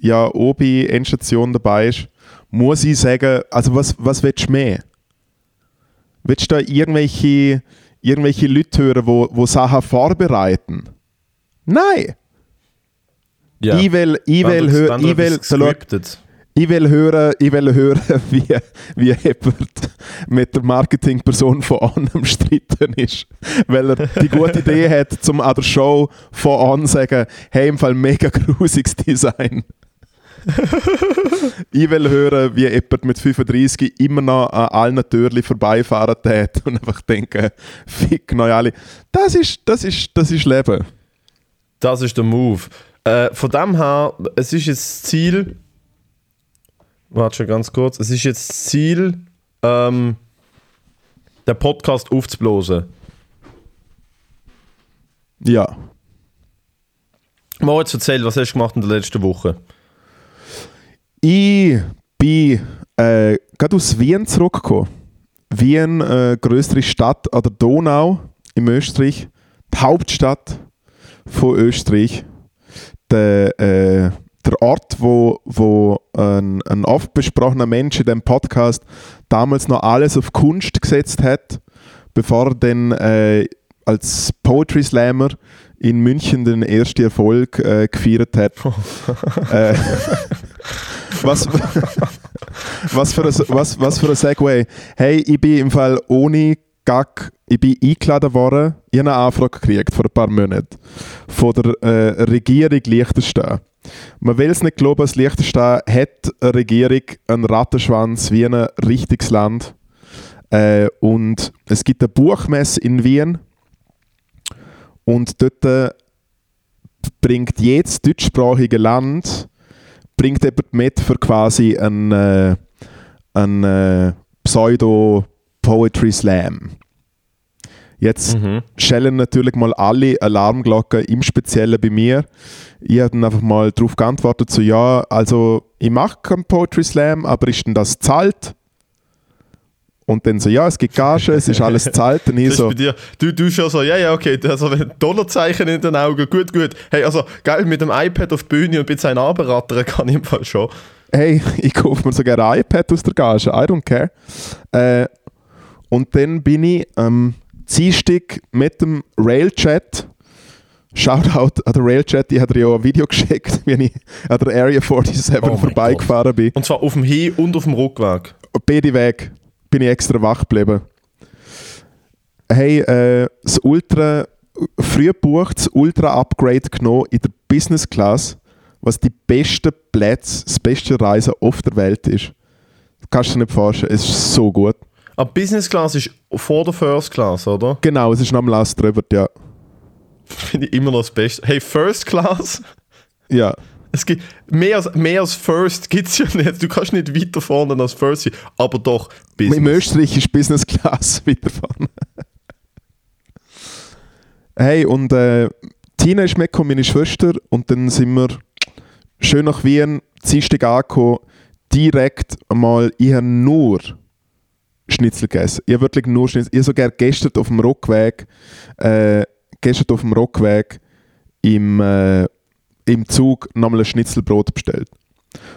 ja auch bei Endstation dabei ist, muss ich sagen, also was, was willst du mehr? Willst du da irgendwelche, irgendwelche Leute hören, wo, wo Sachen vorbereiten? Nein! ja. Ich will, ich will, du- hö- wenn du ich will, ich will hören, ich will hören [laughs] wie, wie Herbert mit der Marketingperson von On am Streiten ist. Weil er die gute Idee hat, zum an der Show von On zu sagen, hey, im Fall mega [laughs] grusiges Design. Ich will hören, wie jemand mit 35 immer noch an allen Türen vorbeifahren tät und einfach denken, fick neu alle. Das ist, das ist, das ist Leben. Das ist der Move. Äh, von dem her, es ist jetzt das Ziel. Warte schon ganz kurz. Es ist jetzt das Ziel, ähm, den Podcast aufzublasen. Ja. Moritz, erzähl, was hast du gemacht in der letzten Woche? Ich bin äh, gerade aus Wien zurückgekommen. Wien, äh, größere Stadt an der Donau im Österreich, die Hauptstadt von Österreich. Der, äh, der Ort, wo, wo ein, ein oft besprochener Mensch in dem Podcast damals noch alles auf Kunst gesetzt hat, bevor er dann äh, als Poetry Slammer in München den ersten Erfolg äh, gefeiert hat. [laughs] [laughs] was, was, für ein, was, was für ein Segway. Hey, ich bin im Fall ohne Gag, ich bin eingeladen worden, ich habe eine Anfrage gekriegt vor ein paar Monaten von der äh, Regierung Liechtenstein. Man will es nicht glauben, dass Liechtenstein hat eine Regierung, einen Rattenschwanz wie ein richtiges Land. Äh, und es gibt eine Buchmesse in Wien und dort äh, bringt jedes deutschsprachige Land bringt jemand mit für quasi einen, äh, einen äh, Pseudo-Poetry Slam. Jetzt Mhm. schellen natürlich mal alle Alarmglocken, im Speziellen bei mir. Ich habe dann einfach mal darauf geantwortet, so ja, also ich mache keinen Poetry Slam, aber ist denn das zahlt? Und dann so, ja, es gibt Gage, es ist alles zahlt. Und ich so. Du, du schon so, ja, ja, okay, also wenn Dollarzeichen in den Augen, gut, gut. Hey, also geil, mit dem iPad auf die Bühne und ein bisschen anberaten kann ich im Fall schon. hey, [laughs] ich kaufe mir sogar ein iPad aus der Gage, I don't care. Äh, und dann bin ich am Dienstag mit dem Railchat, Shoutout an den Railchat, ich habe dir ja ein Video [laughs] geschickt, wie ich an der Area 47 Oh vorbeigefahren bin. Und zwar auf dem Hin- und auf dem Rückweg. beide Weg bin ich extra wach geblieben. Hey, äh, das Ultra, früh gebucht, das Ultra-Upgrade genommen in der Business Class, was die besten Plätze, das beste Reisen auf der Welt ist. Das kannst du dir nicht vorstellen, es ist so gut. Aber Business Class ist vor der First Class, oder? Genau, es ist noch am Last drüber, ja. [laughs] Finde ich immer noch das Beste. Hey, First Class? Ja, Es gibt mehr als, mehr als First gibt es ja nicht. Du kannst nicht weiter vorne als First sein, aber doch im Business. Österreich ist Business Class [laughs] weiter vorne. hey, und äh, Tina ist mitgekommen, meine Schwester, und dann sind wir schön nach Wien, Dienstag angekommen, direkt einmal, ich habe nur Schnitzel gegessen. Ich habe wirklich nur Schnitzel. Ich sogar gestern auf dem Rückweg, äh, gestern auf dem Rückweg im, äh, im Zug nochmal ein Schnitzelbrot bestellt.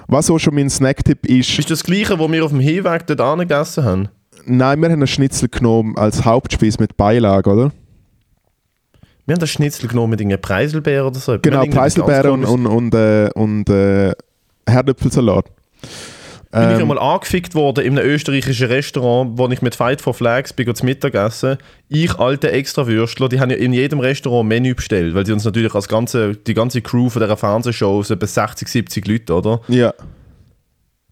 Was auch schon mein Snacktipp ist, Ist das gleiche, was wir auf dem Hinweg dort angegessen haben? Nein, wir haben einen Schnitzel genommen als Hauptspeise mit Beilage, oder? Wir haben das Schnitzel genommen mit irgendeinem Preiselbeer oder so. Genau, Preiselbeeren und, und, und, äh, und äh, Herdöpfelsalat. Bin ich Ähm, einmal angefickt worden in einem österreichischen Restaurant, wo ich mit Fight for Flags bin zum Mittagessen. Ich, alte Extrawürstler, die haben ja in jedem Restaurant ein Menü bestellt, weil sie uns natürlich als ganze, die ganze Crew von dieser Fernsehshow, so etwa 60, 70 Leute, oder? ja.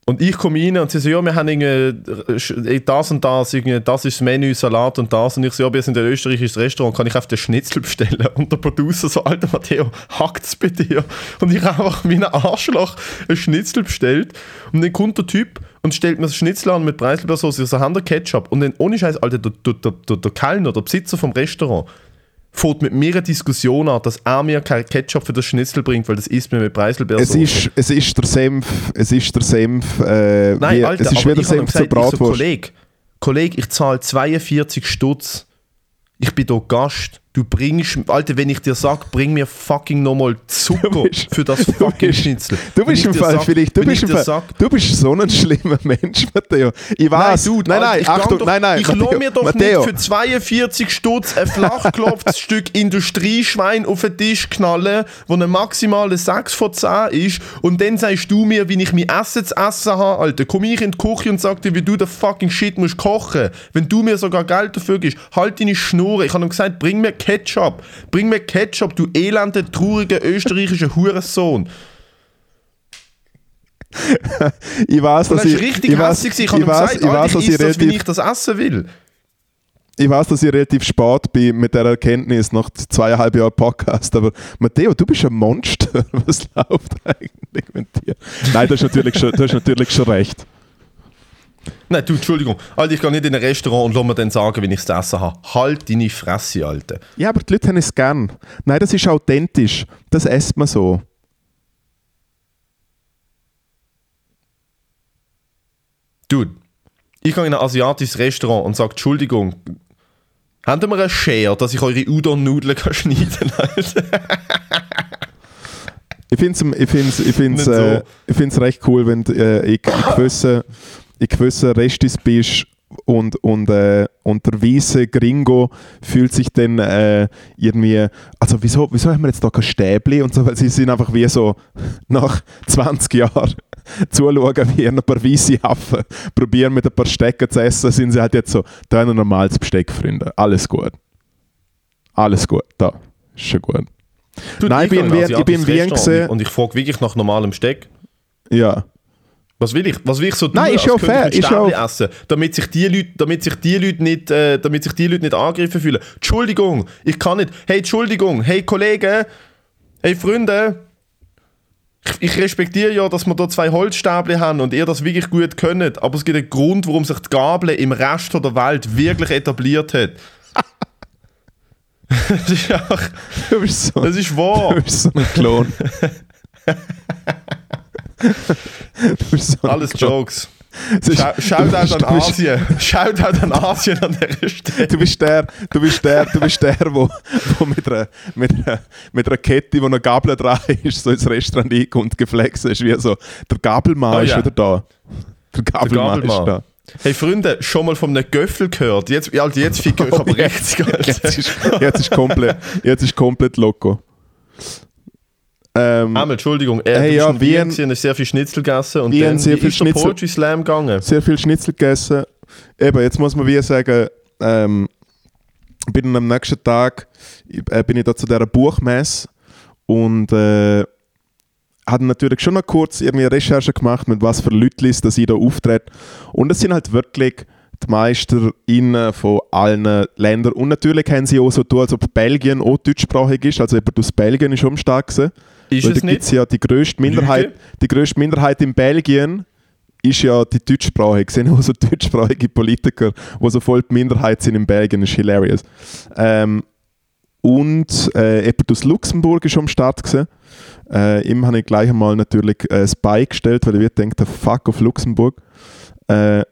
Und ich komme rein und sie so, ja, wir haben irgendwie das und das, irgendwie, das ist das Menü, Salat und das. Und ich so, ja, wir sind ein österreichisches Restaurant, kann ich auf den Schnitzel bestellen? [laughs] Und der Producer so, Alter Matteo, hackt's bei dir? Und ich habe einfach wie ein Arschloch ein Schnitzel bestellt. Und dann kommt der Typ und stellt mir das Schnitzel an mit Preiselbeersauce, so, haben der Ketchup? Und dann, ohne Scheiß, Alter, der, der, der, der Kellner, der Besitzer vom Restaurant, fängt mit mir eine Diskussion an, dass er mir kein Ketchup für das Schnitzel bringt, weil das isst mir mit Preiselbeersauce. Es ist, es ist der Senf, es ist der Senf, äh, Nein, wie, Alter, es ist aber wieder ich habe ihm Senf zur gesagt, ich so. Kollege, Kollege, ich zahle 42 Stutz. Ich bin hier Gast. Du bringst, Alter, wenn ich dir sag, bring mir fucking nochmal Zucker bist- für das [laughs] fucking bist- Schnitzel. Du bist im Fall sag- vielleicht, du bist im Fall, sag, du bist so ein schlimmer Mensch, Matteo. Ich weiß. Nein, Dude, nein, nein, ich Achtung, doch, nein, nein. Ich Matteo, lasse mir doch Matteo. nicht für 42 Stutz ein flachgeklopftes [laughs] Stück Industrieschwein auf den Tisch knallen, wo eine maximale 6 von 10 ist und dann sagst du mir, wie ich mein Essen zu essen habe, Alter. Komm ich in die Küche und sag dir, wie du den fucking Shit musst kochen. Wenn du mir sogar Geld dafür gibst, halt deine Schnur. Ich habe ihm gesagt, bring mir Ketchup. Bring mir Ketchup, du elende, traurige österreichische Hurensohn. [laughs] ich weiß, dass das ich, richtig ich weiß. Ich ich weiß, gesagt, ich weiß, dass ich ich esse das, relativ, ich das essen will. ich weiß, dass ich relativ spät bin mit der Erkenntnis nach zweieinhalb Jahren Podcast, aber Matteo, du bist ein Monster. [laughs] Was läuft eigentlich mit dir? Nein, du hast natürlich schon, du hast natürlich schon recht. Nein, du, Entschuldigung. Alter, ich gehe nicht in ein Restaurant und lass mir dann sagen, wenn ich es essen habe. Halt deine Fresse, Alter. Ja, aber die Leute haben es gern. Nein, das ist authentisch. Das esst man so. Dude, ich gehe in ein asiatisches Restaurant und sage, Entschuldigung, habt ihr mir eine Schere, dass ich eure Udon-Nudeln [laughs] schneiden kann? Alter? Ich finde es ich find's, ich find's, so. äh, ich find's recht cool, wenn äh, in, in gewissen, [laughs] in gewissen Restis bist und, und, äh, und der weiße Gringo fühlt sich dann äh, irgendwie, also wieso, wieso haben wir jetzt da kein Stäbli und so, weil sie sind einfach wie so nach 20 Jahren [laughs] zuschauen, wie ein paar weiße Affen probieren mit ein paar Stecken zu essen, sind sie halt jetzt so, da wir normales Besteck, Freunde, alles gut. Alles gut, da, ist schon gut. Dude, Nein, ich bin in ein Wien- ich bin in asiatisches Wien Restaurant gesehen. Und ich frage wirklich nach normalem Steak. Ja. Was will ich? Was will ich so tun, Nein, ist ja fair, ist ja essen, damit sich die Leute, damit sich die Leute nicht, äh, damit sich die Leute nicht angegriffen fühlen. Entschuldigung, ich kann nicht. Hey, Entschuldigung, hey Kollegen, hey Freunde, ich, ich respektiere ja, dass wir da zwei Holzstäbli haben und ihr das wirklich gut könnt, aber es gibt einen Grund, warum sich die Gabel im Rest der Welt wirklich etabliert hat. das ist auch, Du bist so, das ist wahr. du bist so ein Klon. [laughs] so Alles. Jokes. Schau- Shoutout bist- an Asien. Shoutout an Asien an der Stelle. Du bist der, du bist der, du bist der, wo, wo mit, einer, mit, einer, mit einer Kette, wo eine Gabel dran ist, so ins Restaurant reinkommt, geflext ist, wie so, der Gabelmann Oh ist ja. wieder da. Der Gabelmann, Gabelmann. ist da. Hey Freunde, schon mal von einem Göffel gehört. Jetzt, also jetzt fick ich euch aber richtig, Jetzt ist, jetzt ist komplett, jetzt ist komplett loco. Ähm, Einmal, Entschuldigung, er Hey, ja, Wien, Wien- hast sehr viel Schnitzel gegessen und Wien, dann sehr viel ist Schnitzel. Poetry Slam gegangen. sehr viel Schnitzel gegessen. Eben, jetzt muss man wie sagen, ähm, bin am nächsten Tag äh, bin ich da zu dieser Buchmesse und äh, habe natürlich schon noch kurz irgendwie Recherche gemacht, mit was für Leuten dass ich da auftrete. Und es sind halt wirklich die MeisterInnen von allen Ländern. Und natürlich haben sie auch so tun, als ob Belgien auch deutschsprachig ist. Also jemand aus Belgien ist am stark gewesen. Ist Weil es da gibt es nicht? ja die grösste Minderheit, Lüge? die grösste Minderheit in Belgien ist ja die deutschsprachige. Sind auch so deutschsprachige Politiker, die so voll die Minderheit sind in Belgien. Das ist hilarious. Ähm, und äh, jemand aus Luxemburg ist am Start gewesen. Äh, ihm habe ich gleich einmal natürlich äh, das Bein gestellt, weil ich mir habe, fuck auf Luxemburg. Äh,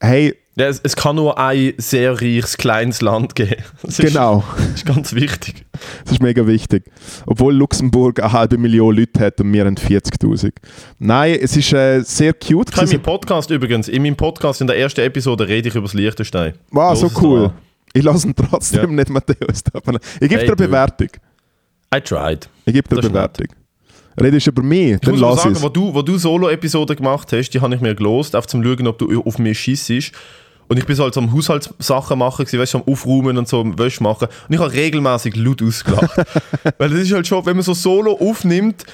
hey, Ja, es, es kann nur ein sehr reiches, kleines Land geben. [laughs] Das genau. Ist, das ist ganz wichtig. Das ist mega wichtig. Obwohl Luxemburg eine halbe Million Leute hat und wir haben 40.000. Nein, es ist äh, sehr cute. Ich habe meinem Podcast übrigens, in meinem Podcast in der ersten Episode rede ich über das Liechtenstein. Wow, Los so cool. Ich lasse ihn trotzdem Ja. nicht Matthäus. davon. Ich gebe Hey, dir eine. Bewertung. I tried. Ich gebe dir eine Bewertung. Redest du über mich, Ich dann lass sagen, es. wo du, wo du Solo-Episoden gemacht hast, die habe ich mir gelost, einfach zum schauen, ob du auf mich schießt. Und ich bin so halt so am Haushaltssachen machen, gewesen, weißt du, am Aufräumen und so, am Wäsche machen. Und ich habe regelmäßig laut ausgelacht. [laughs] Weil das ist halt schon, wenn man so Solo aufnimmt,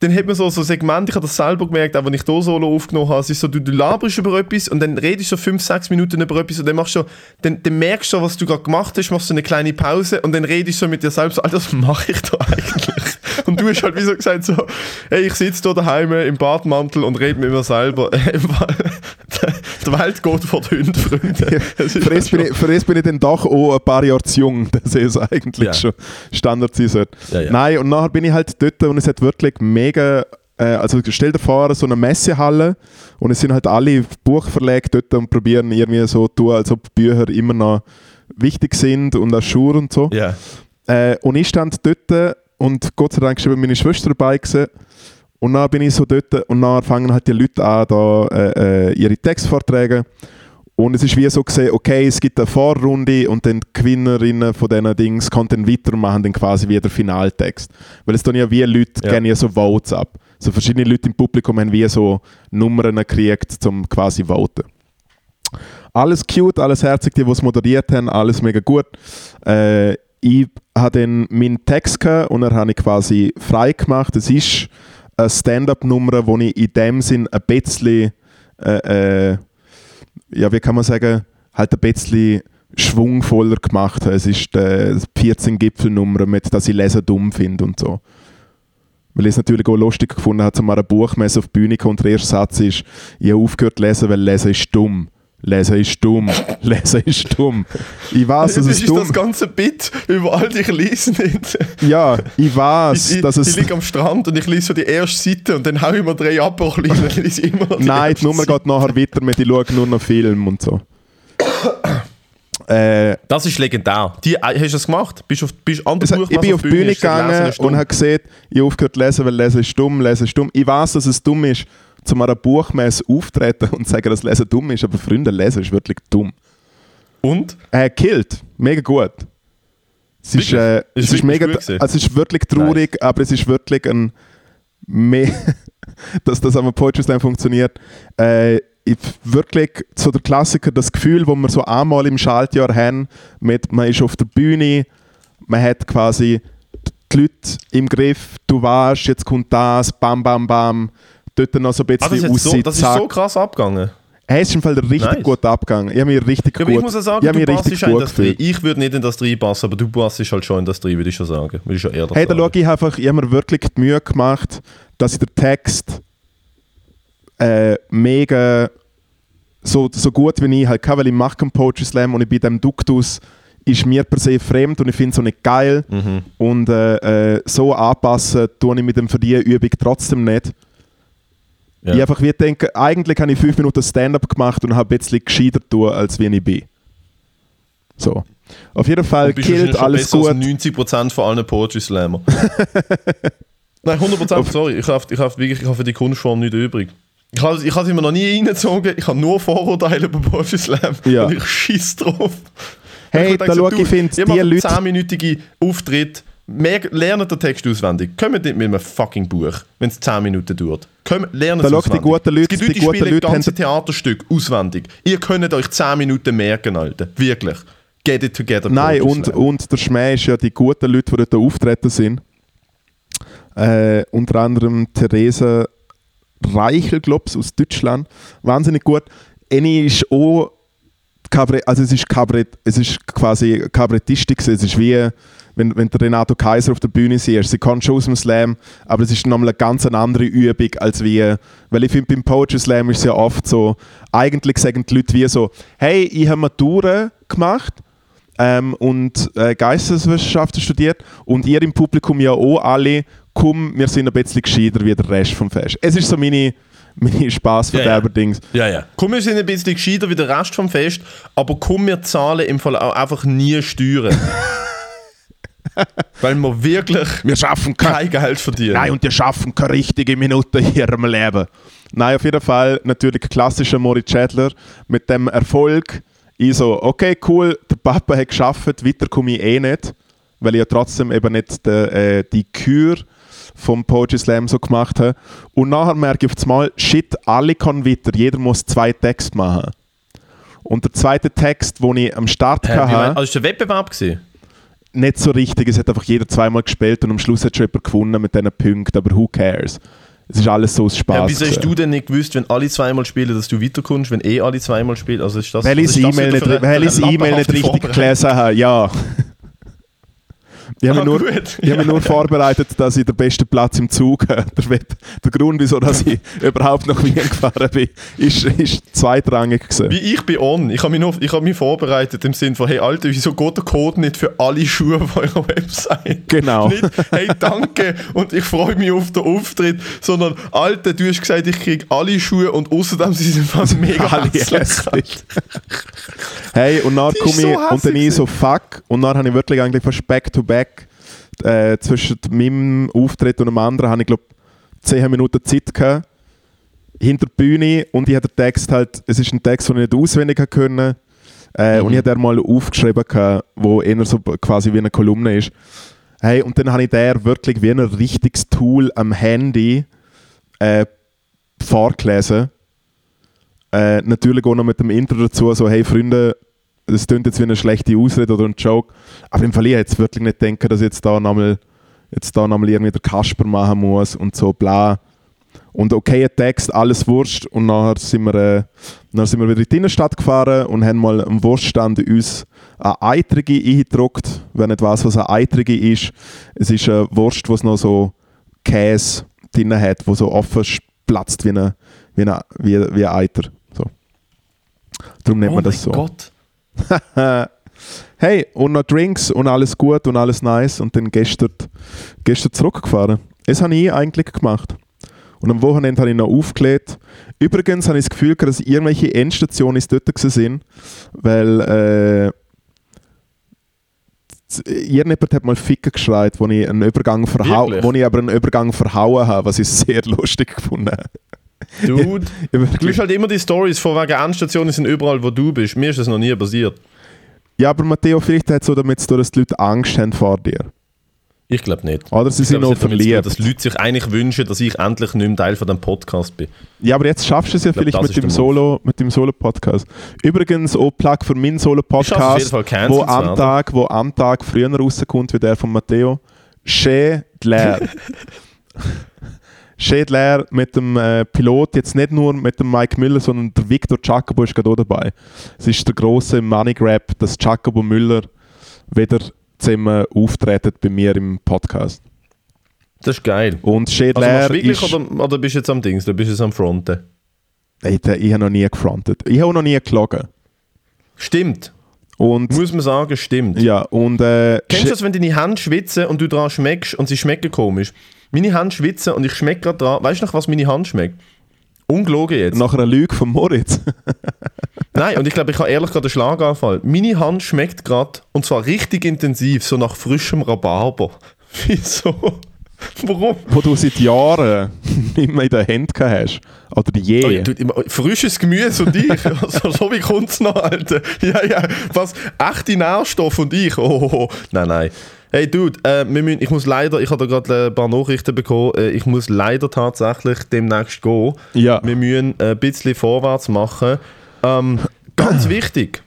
dann hat man so so ein Segment, ich habe das selber gemerkt, auch wenn ich hier Solo aufgenommen habe, es ist so, du, du laberst über etwas und dann redest du so 5, 6 Minuten über etwas und dann machst du, dann, dann merkst du, was du gerade gemacht hast, machst so eine kleine Pause und dann redest du so mit dir selbst, so, Alter, was mache ich da eigentlich? [laughs] Und du hast halt wie so gesagt so, hey, ich sitze hier daheim im Badmantel und rede mit mir selber. [laughs] Die Welt geht vor die Hunde, Freunde. Ist Für das, bin ich, für das bin ich dann doch auch ein paar Jahre zu jung, [laughs] dass es eigentlich Ja. schon Standard sein sollte. Ja, ja. Nein, und nachher bin ich halt dort und es hat wirklich mega. Äh, also stell dir vor, so eine Messehalle und es sind halt alle Buchverlage dort und probieren irgendwie so zu tun, als ob Bücher immer noch wichtig sind und auch Schur und so. Ja. Äh, und ich stand dort und Gott sei Dank eben meine Schwester dabei gewesen. Und dann bin ich so dort und dann fangen halt die Leute an, da, äh, äh, ihre Textvorträge. Und es ist wie so gesehen, okay, es gibt eine Vorrunde und dann die Gewinnerinnen von diesen Dings können dann weitermachen, dann quasi wie der Finaltext. Weil es dann ja wie Leute Ja. geben ja so Votes ab. So verschiedene Leute im Publikum haben wie so Nummern gekriegt, zum quasi voten. Alles cute, alles herzig, die, die es moderiert haben, alles mega gut. Äh, ich hatte dann meinen Text gehabt und dann habe ich quasi frei gemacht. Es ist eine Stand-up-Nummer, wo ich in dem Sinn ein bisschen, äh, äh, ja, wie kann man sagen, halt ein bisschen schwungvoller gemacht habe. Es ist die 14-Gipfel-Nummer mit, dass ich Lesen dumm finde und so. Weil ich es natürlich auch lustig gefunden habe, zu mal eine Buchmesse auf die Bühne kommt. Der erste Satz ist, ich habe aufgehört zu lesen, weil Lesen ist dumm. Lesen ist dumm. [laughs] Lesen ist dumm. Ich weiß, dass [laughs] das es ist dumm das ganze Bit über all die ich lese nicht. [laughs] Ja, ich weiß, Ich, ich, dass ich es. liege am Strand und ich lese so die erste Seite und dann hau ich mir drei rein und lese immer noch die Nein, die Nummer Seite. geht nachher weiter mit, ich schaue nur noch Film und so. [coughs] äh, Das ist legendär. Die, äh, hast du das gemacht? Bist du auf, bist an der es, ich bin auf die Bühne Lesen gegangen ist und habe gesehen, ich habe aufgehört zu lesen, weil Lesen ist dumm, Lesen ist dumm. Ich weiß, dass es dumm ist, zu einer Buchmesse auftreten und sagen, dass Lesen dumm ist, aber Freunde, Lesen ist wirklich dumm. Und? Äh, killt. Mega gut. Es ist, Wirklich? äh, es ist mega, also es ist wirklich traurig, aber es ist wirklich ein me [laughs] dass das am Poetry Slam funktioniert. Äh, ich, wirklich so der Klassiker, das Gefühl, wo wir so einmal im Schaltjahr haben, mit, man ist auf der Bühne, man hat quasi die Leute im Griff, du weißt, jetzt kommt das, bam, bam, bam, dort noch so ein Ah, das, bisschen ist jetzt so, das ist so krass abgegangen. Hey, es ist im Fall richtig Nice. gut abgegangen. Ich habe mich richtig Ja, gut, ich muss ja sagen, ich du richtig gut das gefühlt. Ich würde nicht in das drin passen, aber du passst halt schon in das drin, würde ich schon sagen. Würde ich schon eher Hey, da schaue ich einfach, ich habe mir wirklich die Mühe gemacht, dass ich den Text äh, mega so, so gut wie ich halt kann, weil ich mache keinen Poetry Slam und ich bin dem Duktus ist mir per se fremd und ich finde es auch nicht geil Mhm. und äh, äh, so anpassen tue ich mit dem für die Übung trotzdem nicht. Ja. Ich einfach wie denke, eigentlich habe ich fünf Minuten Stand-up gemacht und habe ein bisschen gescheiter tun, als wie ich bin. So. Auf jeden Fall killt alles gut. als 90% von allen Poetry Slammer. [laughs] Nein, 100% sorry. Ich habe ich hab wirklich ich hab für die Kunstform nicht übrig. Ich habe ich hab sie mir noch nie reingezogen. Ich habe nur Vorurteile über Poetry Slam. Ja. Und ich schieß drauf. Hey, Ich da so, schau ich, finde, die Leute 10-minütige Auftritt. Mehr, lernt den Text auswendig. Kommt nicht mit einem fucking Buch, wenn es 10 Minuten dauert. Kommt, lernt Da es auswendig. die guten Leute- es gibt Leute, die guten spielen Leute ganze Theaterstück auswendig. Ihr könnt euch 10 Minuten merken, Alter. Wirklich. Get it together. Nein, und, Slam. und der Schmäh ist ja die guten Leute, die dort auftreten sind. Äh, unter anderem Theresa Reichel, glaube ich, aus Deutschland. Wahnsinnig gut. Eni ist auch Kabarett, also es ist Kabarett, es ist quasi Kabarettistik, es ist wie wenn, wenn Renato Kaiser auf der Bühne siehst, sie kann schon aus dem Slam, aber es ist nochmal eine ganz andere Übung als wie, weil ich finde beim Poetry Slam ist es ja oft so, eigentlich sagen die Leute wie so, hey, ich habe Matura gemacht ähm, und äh, Geisteswissenschaften studiert und ihr im Publikum ja auch alle, komm, wir sind ein bisschen gescheiter wie der Rest vom Fest. Es ist so meine, meine Spaßverderber-Dings. Ja, ja. Komm, wir sind ein bisschen gescheiter wie der Rest vom Fest, aber komm, wir zahlen im Fall auch einfach nie Steuern. [laughs] [laughs] Weil wir wirklich Wir schaffen kein kein Geld verdienen. Nein, und die schaffen keine richtige Minute in ihrem Leben. Nein, auf jeden Fall natürlich klassischer Moritz Schädler mit dem Erfolg. Ich so, okay, cool, der Papa hat geschafft, weiter komme ich eh nicht, weil ich ja trotzdem eben nicht de, äh, die Kür vom Poetry Slam so gemacht habe. Und nachher merke ich auf einmal, shit, alle können weiter, jeder muss zwei Texte machen. Und der zweite Text, den ich am Start wie hatte, also ist der Wettbewerb gewesen? Nicht so richtig. Es hat einfach jeder zweimal gespielt und am Schluss hat schon jemand gewonnen mit diesen Punkten, aber who cares? Es ist alles so aus Spaß. Ja, wieso hast du denn nicht gewusst, wenn alle zweimal spielen, dass du weiterkommst, wenn eh alle zweimal spielen? Also ist das, weil ich das E-Mail nicht, E-Mail nicht richtig gelesen habe, ja. Ich habe Ah, mich nur, gut. ich habe mich Ja, nur ja. vorbereitet, dass ich den besten Platz im Zug habe. [laughs] Der, Web- der Grund, wieso dass ich [laughs] überhaupt nach Wien gefahren bin, ist, ist zweitrangig gewesen. Wie ich bin on. Ich habe mich, nur- ich habe mich vorbereitet im Sinn von, hey Alter, wieso geht der Code nicht für alle Schuhe auf eurer [laughs] Website? Genau. Nicht, hey danke und ich freue mich auf den Auftritt, sondern Alter, du hast gesagt, ich kriege alle Schuhe und außerdem sie sind fast mega Alle hässlich. Hey, und dann komme ich so und dann ich so fuck und dann habe ich wirklich eigentlich fast back to back äh, zwischen meinem Auftritt und dem anderen habe ich glaube 10 Minuten Zeit gehabt hinter der Bühne und ich habe den Text halt, es ist ein Text, den ich nicht auswendig können äh, Mhm. und ich habe den mal aufgeschrieben gehabt, wo eher so quasi wie eine Kolumne ist. Hey, und dann habe ich der wirklich wie ein richtiges Tool am Handy äh, vorgelesen. Äh, natürlich auch noch mit dem Intro dazu, so hey Freunde, das klingt jetzt wie eine schlechte Ausrede oder ein Joke, aber im Fall ich jetzt wirklich nicht denken, dass ich jetzt da nochmal jetzt da nochmal irgendwie der Kasper machen muss und so bla. Und okay, Text, alles Wurst. Und nachher sind wir, äh, dann sind wir wieder in die Innenstadt gefahren und haben mal am Wurststand uns eine Eitrige eingedruckt. Wer nicht weiß, was eine Eitrige ist, es ist eine Wurst, es noch so Käse drin hat, wo so offen platzt wie, eine, wie, eine, wie, wie ein Eiter. So. Darum nennt oh man das so. Gott. [laughs] Hey, und noch Drinks und alles gut und alles nice und dann gestern, gestern zurückgefahren. Das habe ich eigentlich gemacht. Und am Wochenende habe ich noch aufgelegt. Übrigens habe ich das Gefühl, dass irgendwelche Endstationen dort waren, weil äh, irgendjemand hat mal Ficken geschreit, wo ich einen Übergang verhau wo ich aber einen Übergang verhauen habe, was ich [laughs] sehr lustig gefunden habe. Dude, [laughs] Ich du liest halt immer die Stories von wegen Endstationen sind überall, wo du bist. Mir ist das noch nie passiert. Ja, aber Matteo, vielleicht hat es so damit zu tun, dass die Leute Angst haben vor dir. Ich glaube nicht. Oder sie Ich sind noch verliebt. dass Leute sich eigentlich wünschen, dass ich endlich nicht mehr Teil von dem Podcast bin. Ja, aber jetzt schaffst du es ja glaub, vielleicht mit dem, Solo, mit dem Solo-Podcast. Übrigens auch Plug für meinen Solo-Podcast, wo am. Tag, wo am Tag früher rauskommt wie der von Matteo. Schädler. [laughs] Schädler mit dem äh, Pilot, jetzt nicht nur mit dem Mike Müller, sondern der Victor Jacobo ist gerade auch dabei. Es ist der große Money Grab, dass Jacobo Müller wieder zusammen auftreten bei mir im Podcast. Das ist geil. Und Also Schädler wirklich ist... oder, oder bist du jetzt am Dings? Du bist jetzt am Fronten. Der- ich habe noch nie gefrontet. Ich habe noch nie gelogen. Stimmt. Und Muss man sagen, stimmt. ja, und äh, Kennst du das, wenn deine Hände schwitzen und du dran schmeckst und sie schmecken komisch? Meine Hände schwitzen und ich schmecke gerade dran. Weißt du noch, was meine Hand schmeckt? Ungelogen jetzt. nach einer Lüge von Moritz. [laughs] Nein, und ich glaube, ich habe ehrlich gerade einen Schlaganfall. Meine Hand schmeckt gerade, und zwar richtig intensiv, so nach frischem Rhabarber. [laughs] Wieso? [laughs] Warum? wo du seit Jahren [laughs] nicht mehr in Hand gehabt hast. Oder je. Oh, frisches Gemüse und ich. [laughs] Also, so wie kommt es noch, Alter? Ja, ja. Was? Echte Nährstoffe und ich? Oh, oh, oh. Nein, nein. Hey, Dude, äh, wir müssen, ich muss leider, ich habe da gerade ein paar Nachrichten bekommen, äh, ich muss leider tatsächlich demnächst gehen. ja, Wir müssen ein bisschen vorwärts machen. Ähm, ganz [clears throat] wichtig,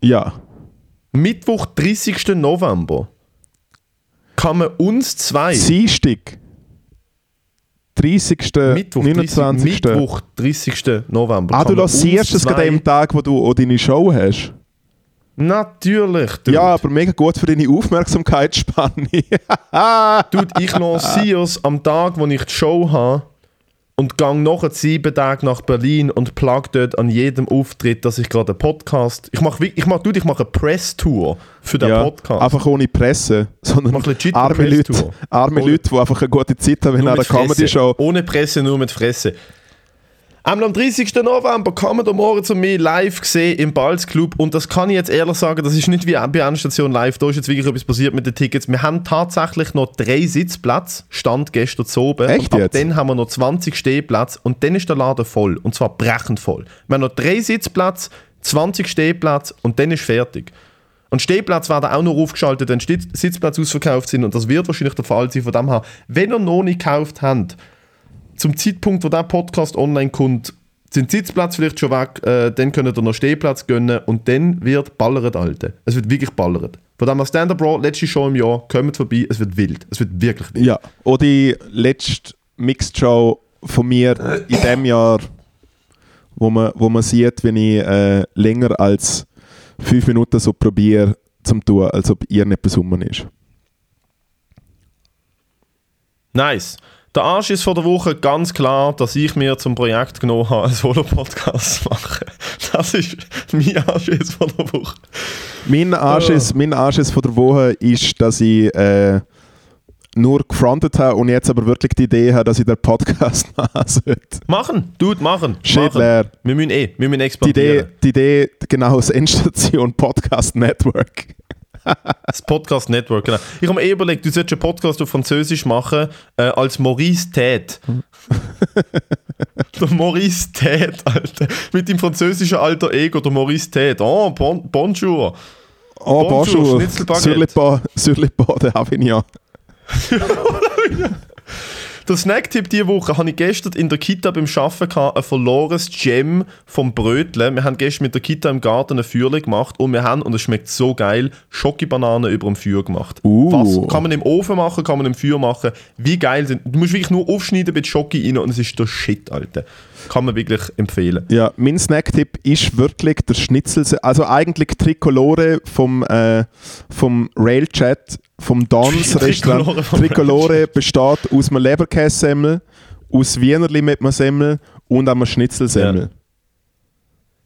ja. Mittwoch, 30. November, kann man uns zwei... Dienstag. 30. Mittwoch, 29. 30, Mittwoch, 30. November. ah, du lassierst es zwei- am Tag, wo du auch deine Show hast. Natürlich, Dude. Ja, aber mega gut für deine Aufmerksamkeitsspanne. Dude, ich lanciere es [laughs] am Tag, wo ich die Show habe und gehe nachher sieben Tage nach Berlin und plug dort an jedem Auftritt, dass ich gerade einen Podcast... Ich mache, ich mach, Dude, ich mache eine Press-Tour für den ja, Podcast. Einfach ohne Presse, [laughs] sondern arme Leute, arme Ohne- Leute, die einfach eine gute Zeit haben in einer mit Fresse. Comedy-Show. Ohne Presse, nur mit Fresse. Einmal am 30. November man da morgen zu mir live sehen im Balz Club und das kann ich jetzt ehrlich sagen, das ist nicht wie bei Endstation live, da ist jetzt wirklich etwas passiert mit den Tickets. Wir haben tatsächlich noch drei Sitzplätze, stand gestern zu oben. Echt und ab jetzt? dann haben wir noch 20 Stehplätze und dann ist der Laden voll und zwar brechend voll. Wir haben noch drei Sitzplätze, 20 Stehplätze und dann ist fertig. Und Stehplätze werden auch noch aufgeschaltet, wenn Sitzplätze ausverkauft sind und das wird wahrscheinlich der Fall sein. Von dem her, wenn ihr noch nicht gekauft habt, zum Zeitpunkt, wo der Podcast online kommt, sind die Sitzplätze vielleicht schon weg, äh, dann könnt ihr noch Stehplatz gönnen und dann wird ballert, Alter. Es wird wirklich ballert. Von dem Stand-Up Raw, letzte Show im Jahr, kommt vorbei, es wird wild. Es wird wirklich wild. Ja, auch die letzte Mixed Show von mir in dem Jahr, wo man, wo man sieht, wenn ich äh, länger als fünf Minuten so probiere zum tun, als ob irgendetwas rum ist. Nice. Der Arsch ist vor der Woche ganz klar, dass ich mir zum Projekt genommen habe, einen Solo-Podcast zu machen. Das ist mein Arsch ist vor der Woche. Mein Anschiss, mein Anschiss von der Woche ist, dass ich äh, nur gefrontet habe und jetzt aber wirklich die Idee habe, dass ich den Podcast [laughs] machen sollte. Machen, Dude, machen. Shit machen. leer. Wir müssen eh, wir müssen Die expandieren. Idee, die Idee, genau, [laughs] das Endstation Podcast Network. [laughs] Das Podcast Network, genau. Ich habe mir eh überlegt, du solltest einen Podcast auf Französisch machen, äh, als Maurice Tät. [laughs] der Maurice Tät, Alter. Mit dem französischen alter Ego, der Maurice Tät. Oh, bon, bonjour. Oh, Bonjour, bonjour. Schnitzelbaguette. Sur les pas, sur les pas de Avignon. [laughs] der Snacktipp diese Woche habe ich gestern in der Kita beim Arbeiten ein verlorenes Gem vom Brötle. Wir haben gestern mit der Kita im Garten ein Feuer gemacht und wir haben, und es schmeckt so geil, Schokibananen über dem Feuer gemacht. Uh. Was kann man im Ofen machen, kann man im Feuer machen. Wie geil sind. Du musst wirklich nur aufschneiden mit Schoki rein und es ist der Shit, Alter. Kann man wirklich empfehlen. Ja, mein Snacktipp ist wirklich der Schnitzel, also eigentlich Tricolore vom, äh, vom Railchat, vom Dons Tricolore Restaurant. Tricolore besteht aus einem Leberkässemmel, aus Wienerli mit einem Semmel und einem Schnitzelsemmel.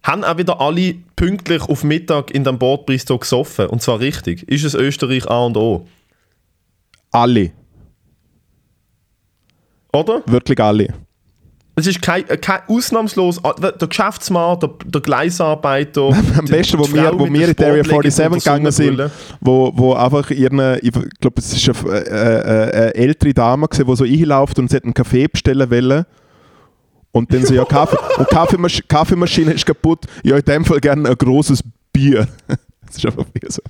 Haben auch wieder alle pünktlich auf Mittag in dem Bordbistro gesoffen. Und zwar richtig. Ist es Österreich A und O? Alle, Oder? wirklich alle. Es ist kein, äh, kein ausnahmslos. äh, Der Geschäftsmann, der, der Gleisarbeiter. [laughs] Am besten, wo wir, wo wir in die Area 47 gegangen sind, wo, wo einfach ihre, ich glaube, es ist eine, äh, äh, eine ältere Dame gewesen, die so einläuft und sie hat einen Kaffee bestellen wollen. Und dann so, ja, Kaffee, [laughs] und Kaffeemasch Kaffeemaschine ist kaputt. Ja, in dem Fall gerne ein großes Bier. [laughs] Das ist einfach wie so.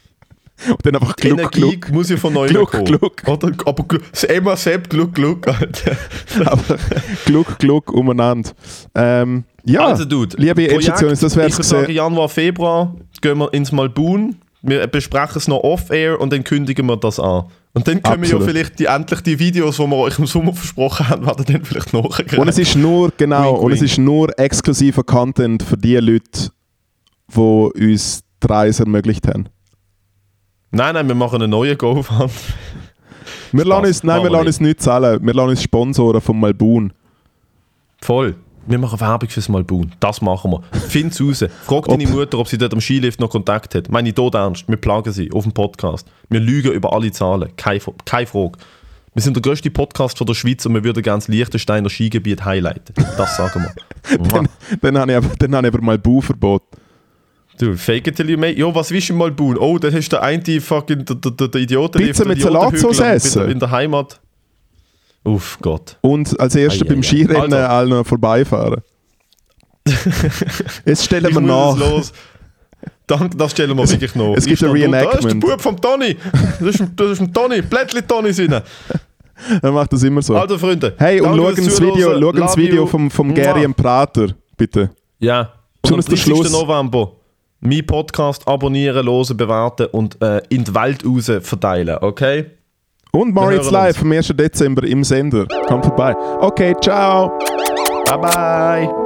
Und dann einfach Gluck, Energie Gluck. muss ja von neu Gluck, kommen. Gluck. Oder? Aber Emma Sepp, Gluck, Gluck, Alter. [laughs] Aber Gluck, Gluck umeinander. Ähm, ja, also, Dude. liebe Projekt, Editions, das wäre Ich würde sagen, Januar, Februar gehen wir ins Malboon. Wir besprechen es noch off-air und dann kündigen wir das an. Und dann können wir ja Absolut. vielleicht die, endlich die Videos, die wir euch im Sommer versprochen haben, werden dann vielleicht nachgreifen. Und es ist nur, genau, Wink, und es ist nur exklusiver Content für die Leute, die uns die Reise ermöglicht haben. Nein, nein, wir machen einen neuen GoFund. Wir lassen uns, nein, wir lassen uns nicht zahlen. Wir lassen uns Sponsoren vom Malboon. Voll. Wir machen Werbung fürs Malboon. Das machen wir. Find's raus. Frag deine Mutter, ob sie dort am Skilift noch Kontakt hat. Meine ich tot ernst. Wir plagen sie auf dem Podcast. Wir lügen über alle Zahlen. Keine, keine Frage. Wir sind der grösste Podcast von der Schweiz und wir würden gerne das Liechtensteiner Skigebiet highlighten. Das sagen wir. [laughs] Dann, dann habe ich aber, dann habe ich aber Malbu-Verbot. Du, fake it till you make. Jo, was willst du im Malboon? Oh, dann hast du den einen fucking, der, der, der Idioten Pizza mit Salatsauce essen? In der Heimat. Uff, Gott. Und als ei, beim ei. Skirennen Also. alle noch vorbeifahren. [laughs] Jetzt stellen wir nach. es los. Danke, das stellen wir wirklich noch. es gibt ein stand da, Das ist der Reenactment. Bub vom Toni. Das ist, das ist ein Toni. Blättli-Toni sind. Dann [laughs] macht das immer so. Also, Freunde. hey, und fürs das Video, schauen das Video vom, vom. Gary Prater, bitte. Ja. Am Besonders der 30. Schluss. November mein Podcast abonnieren, hören, bewerten und äh, in die Welt raus verteilen, okay? Und Moritz Live am 1. Dezember im Sender. Kommt vorbei. Okay, ciao. Bye bye.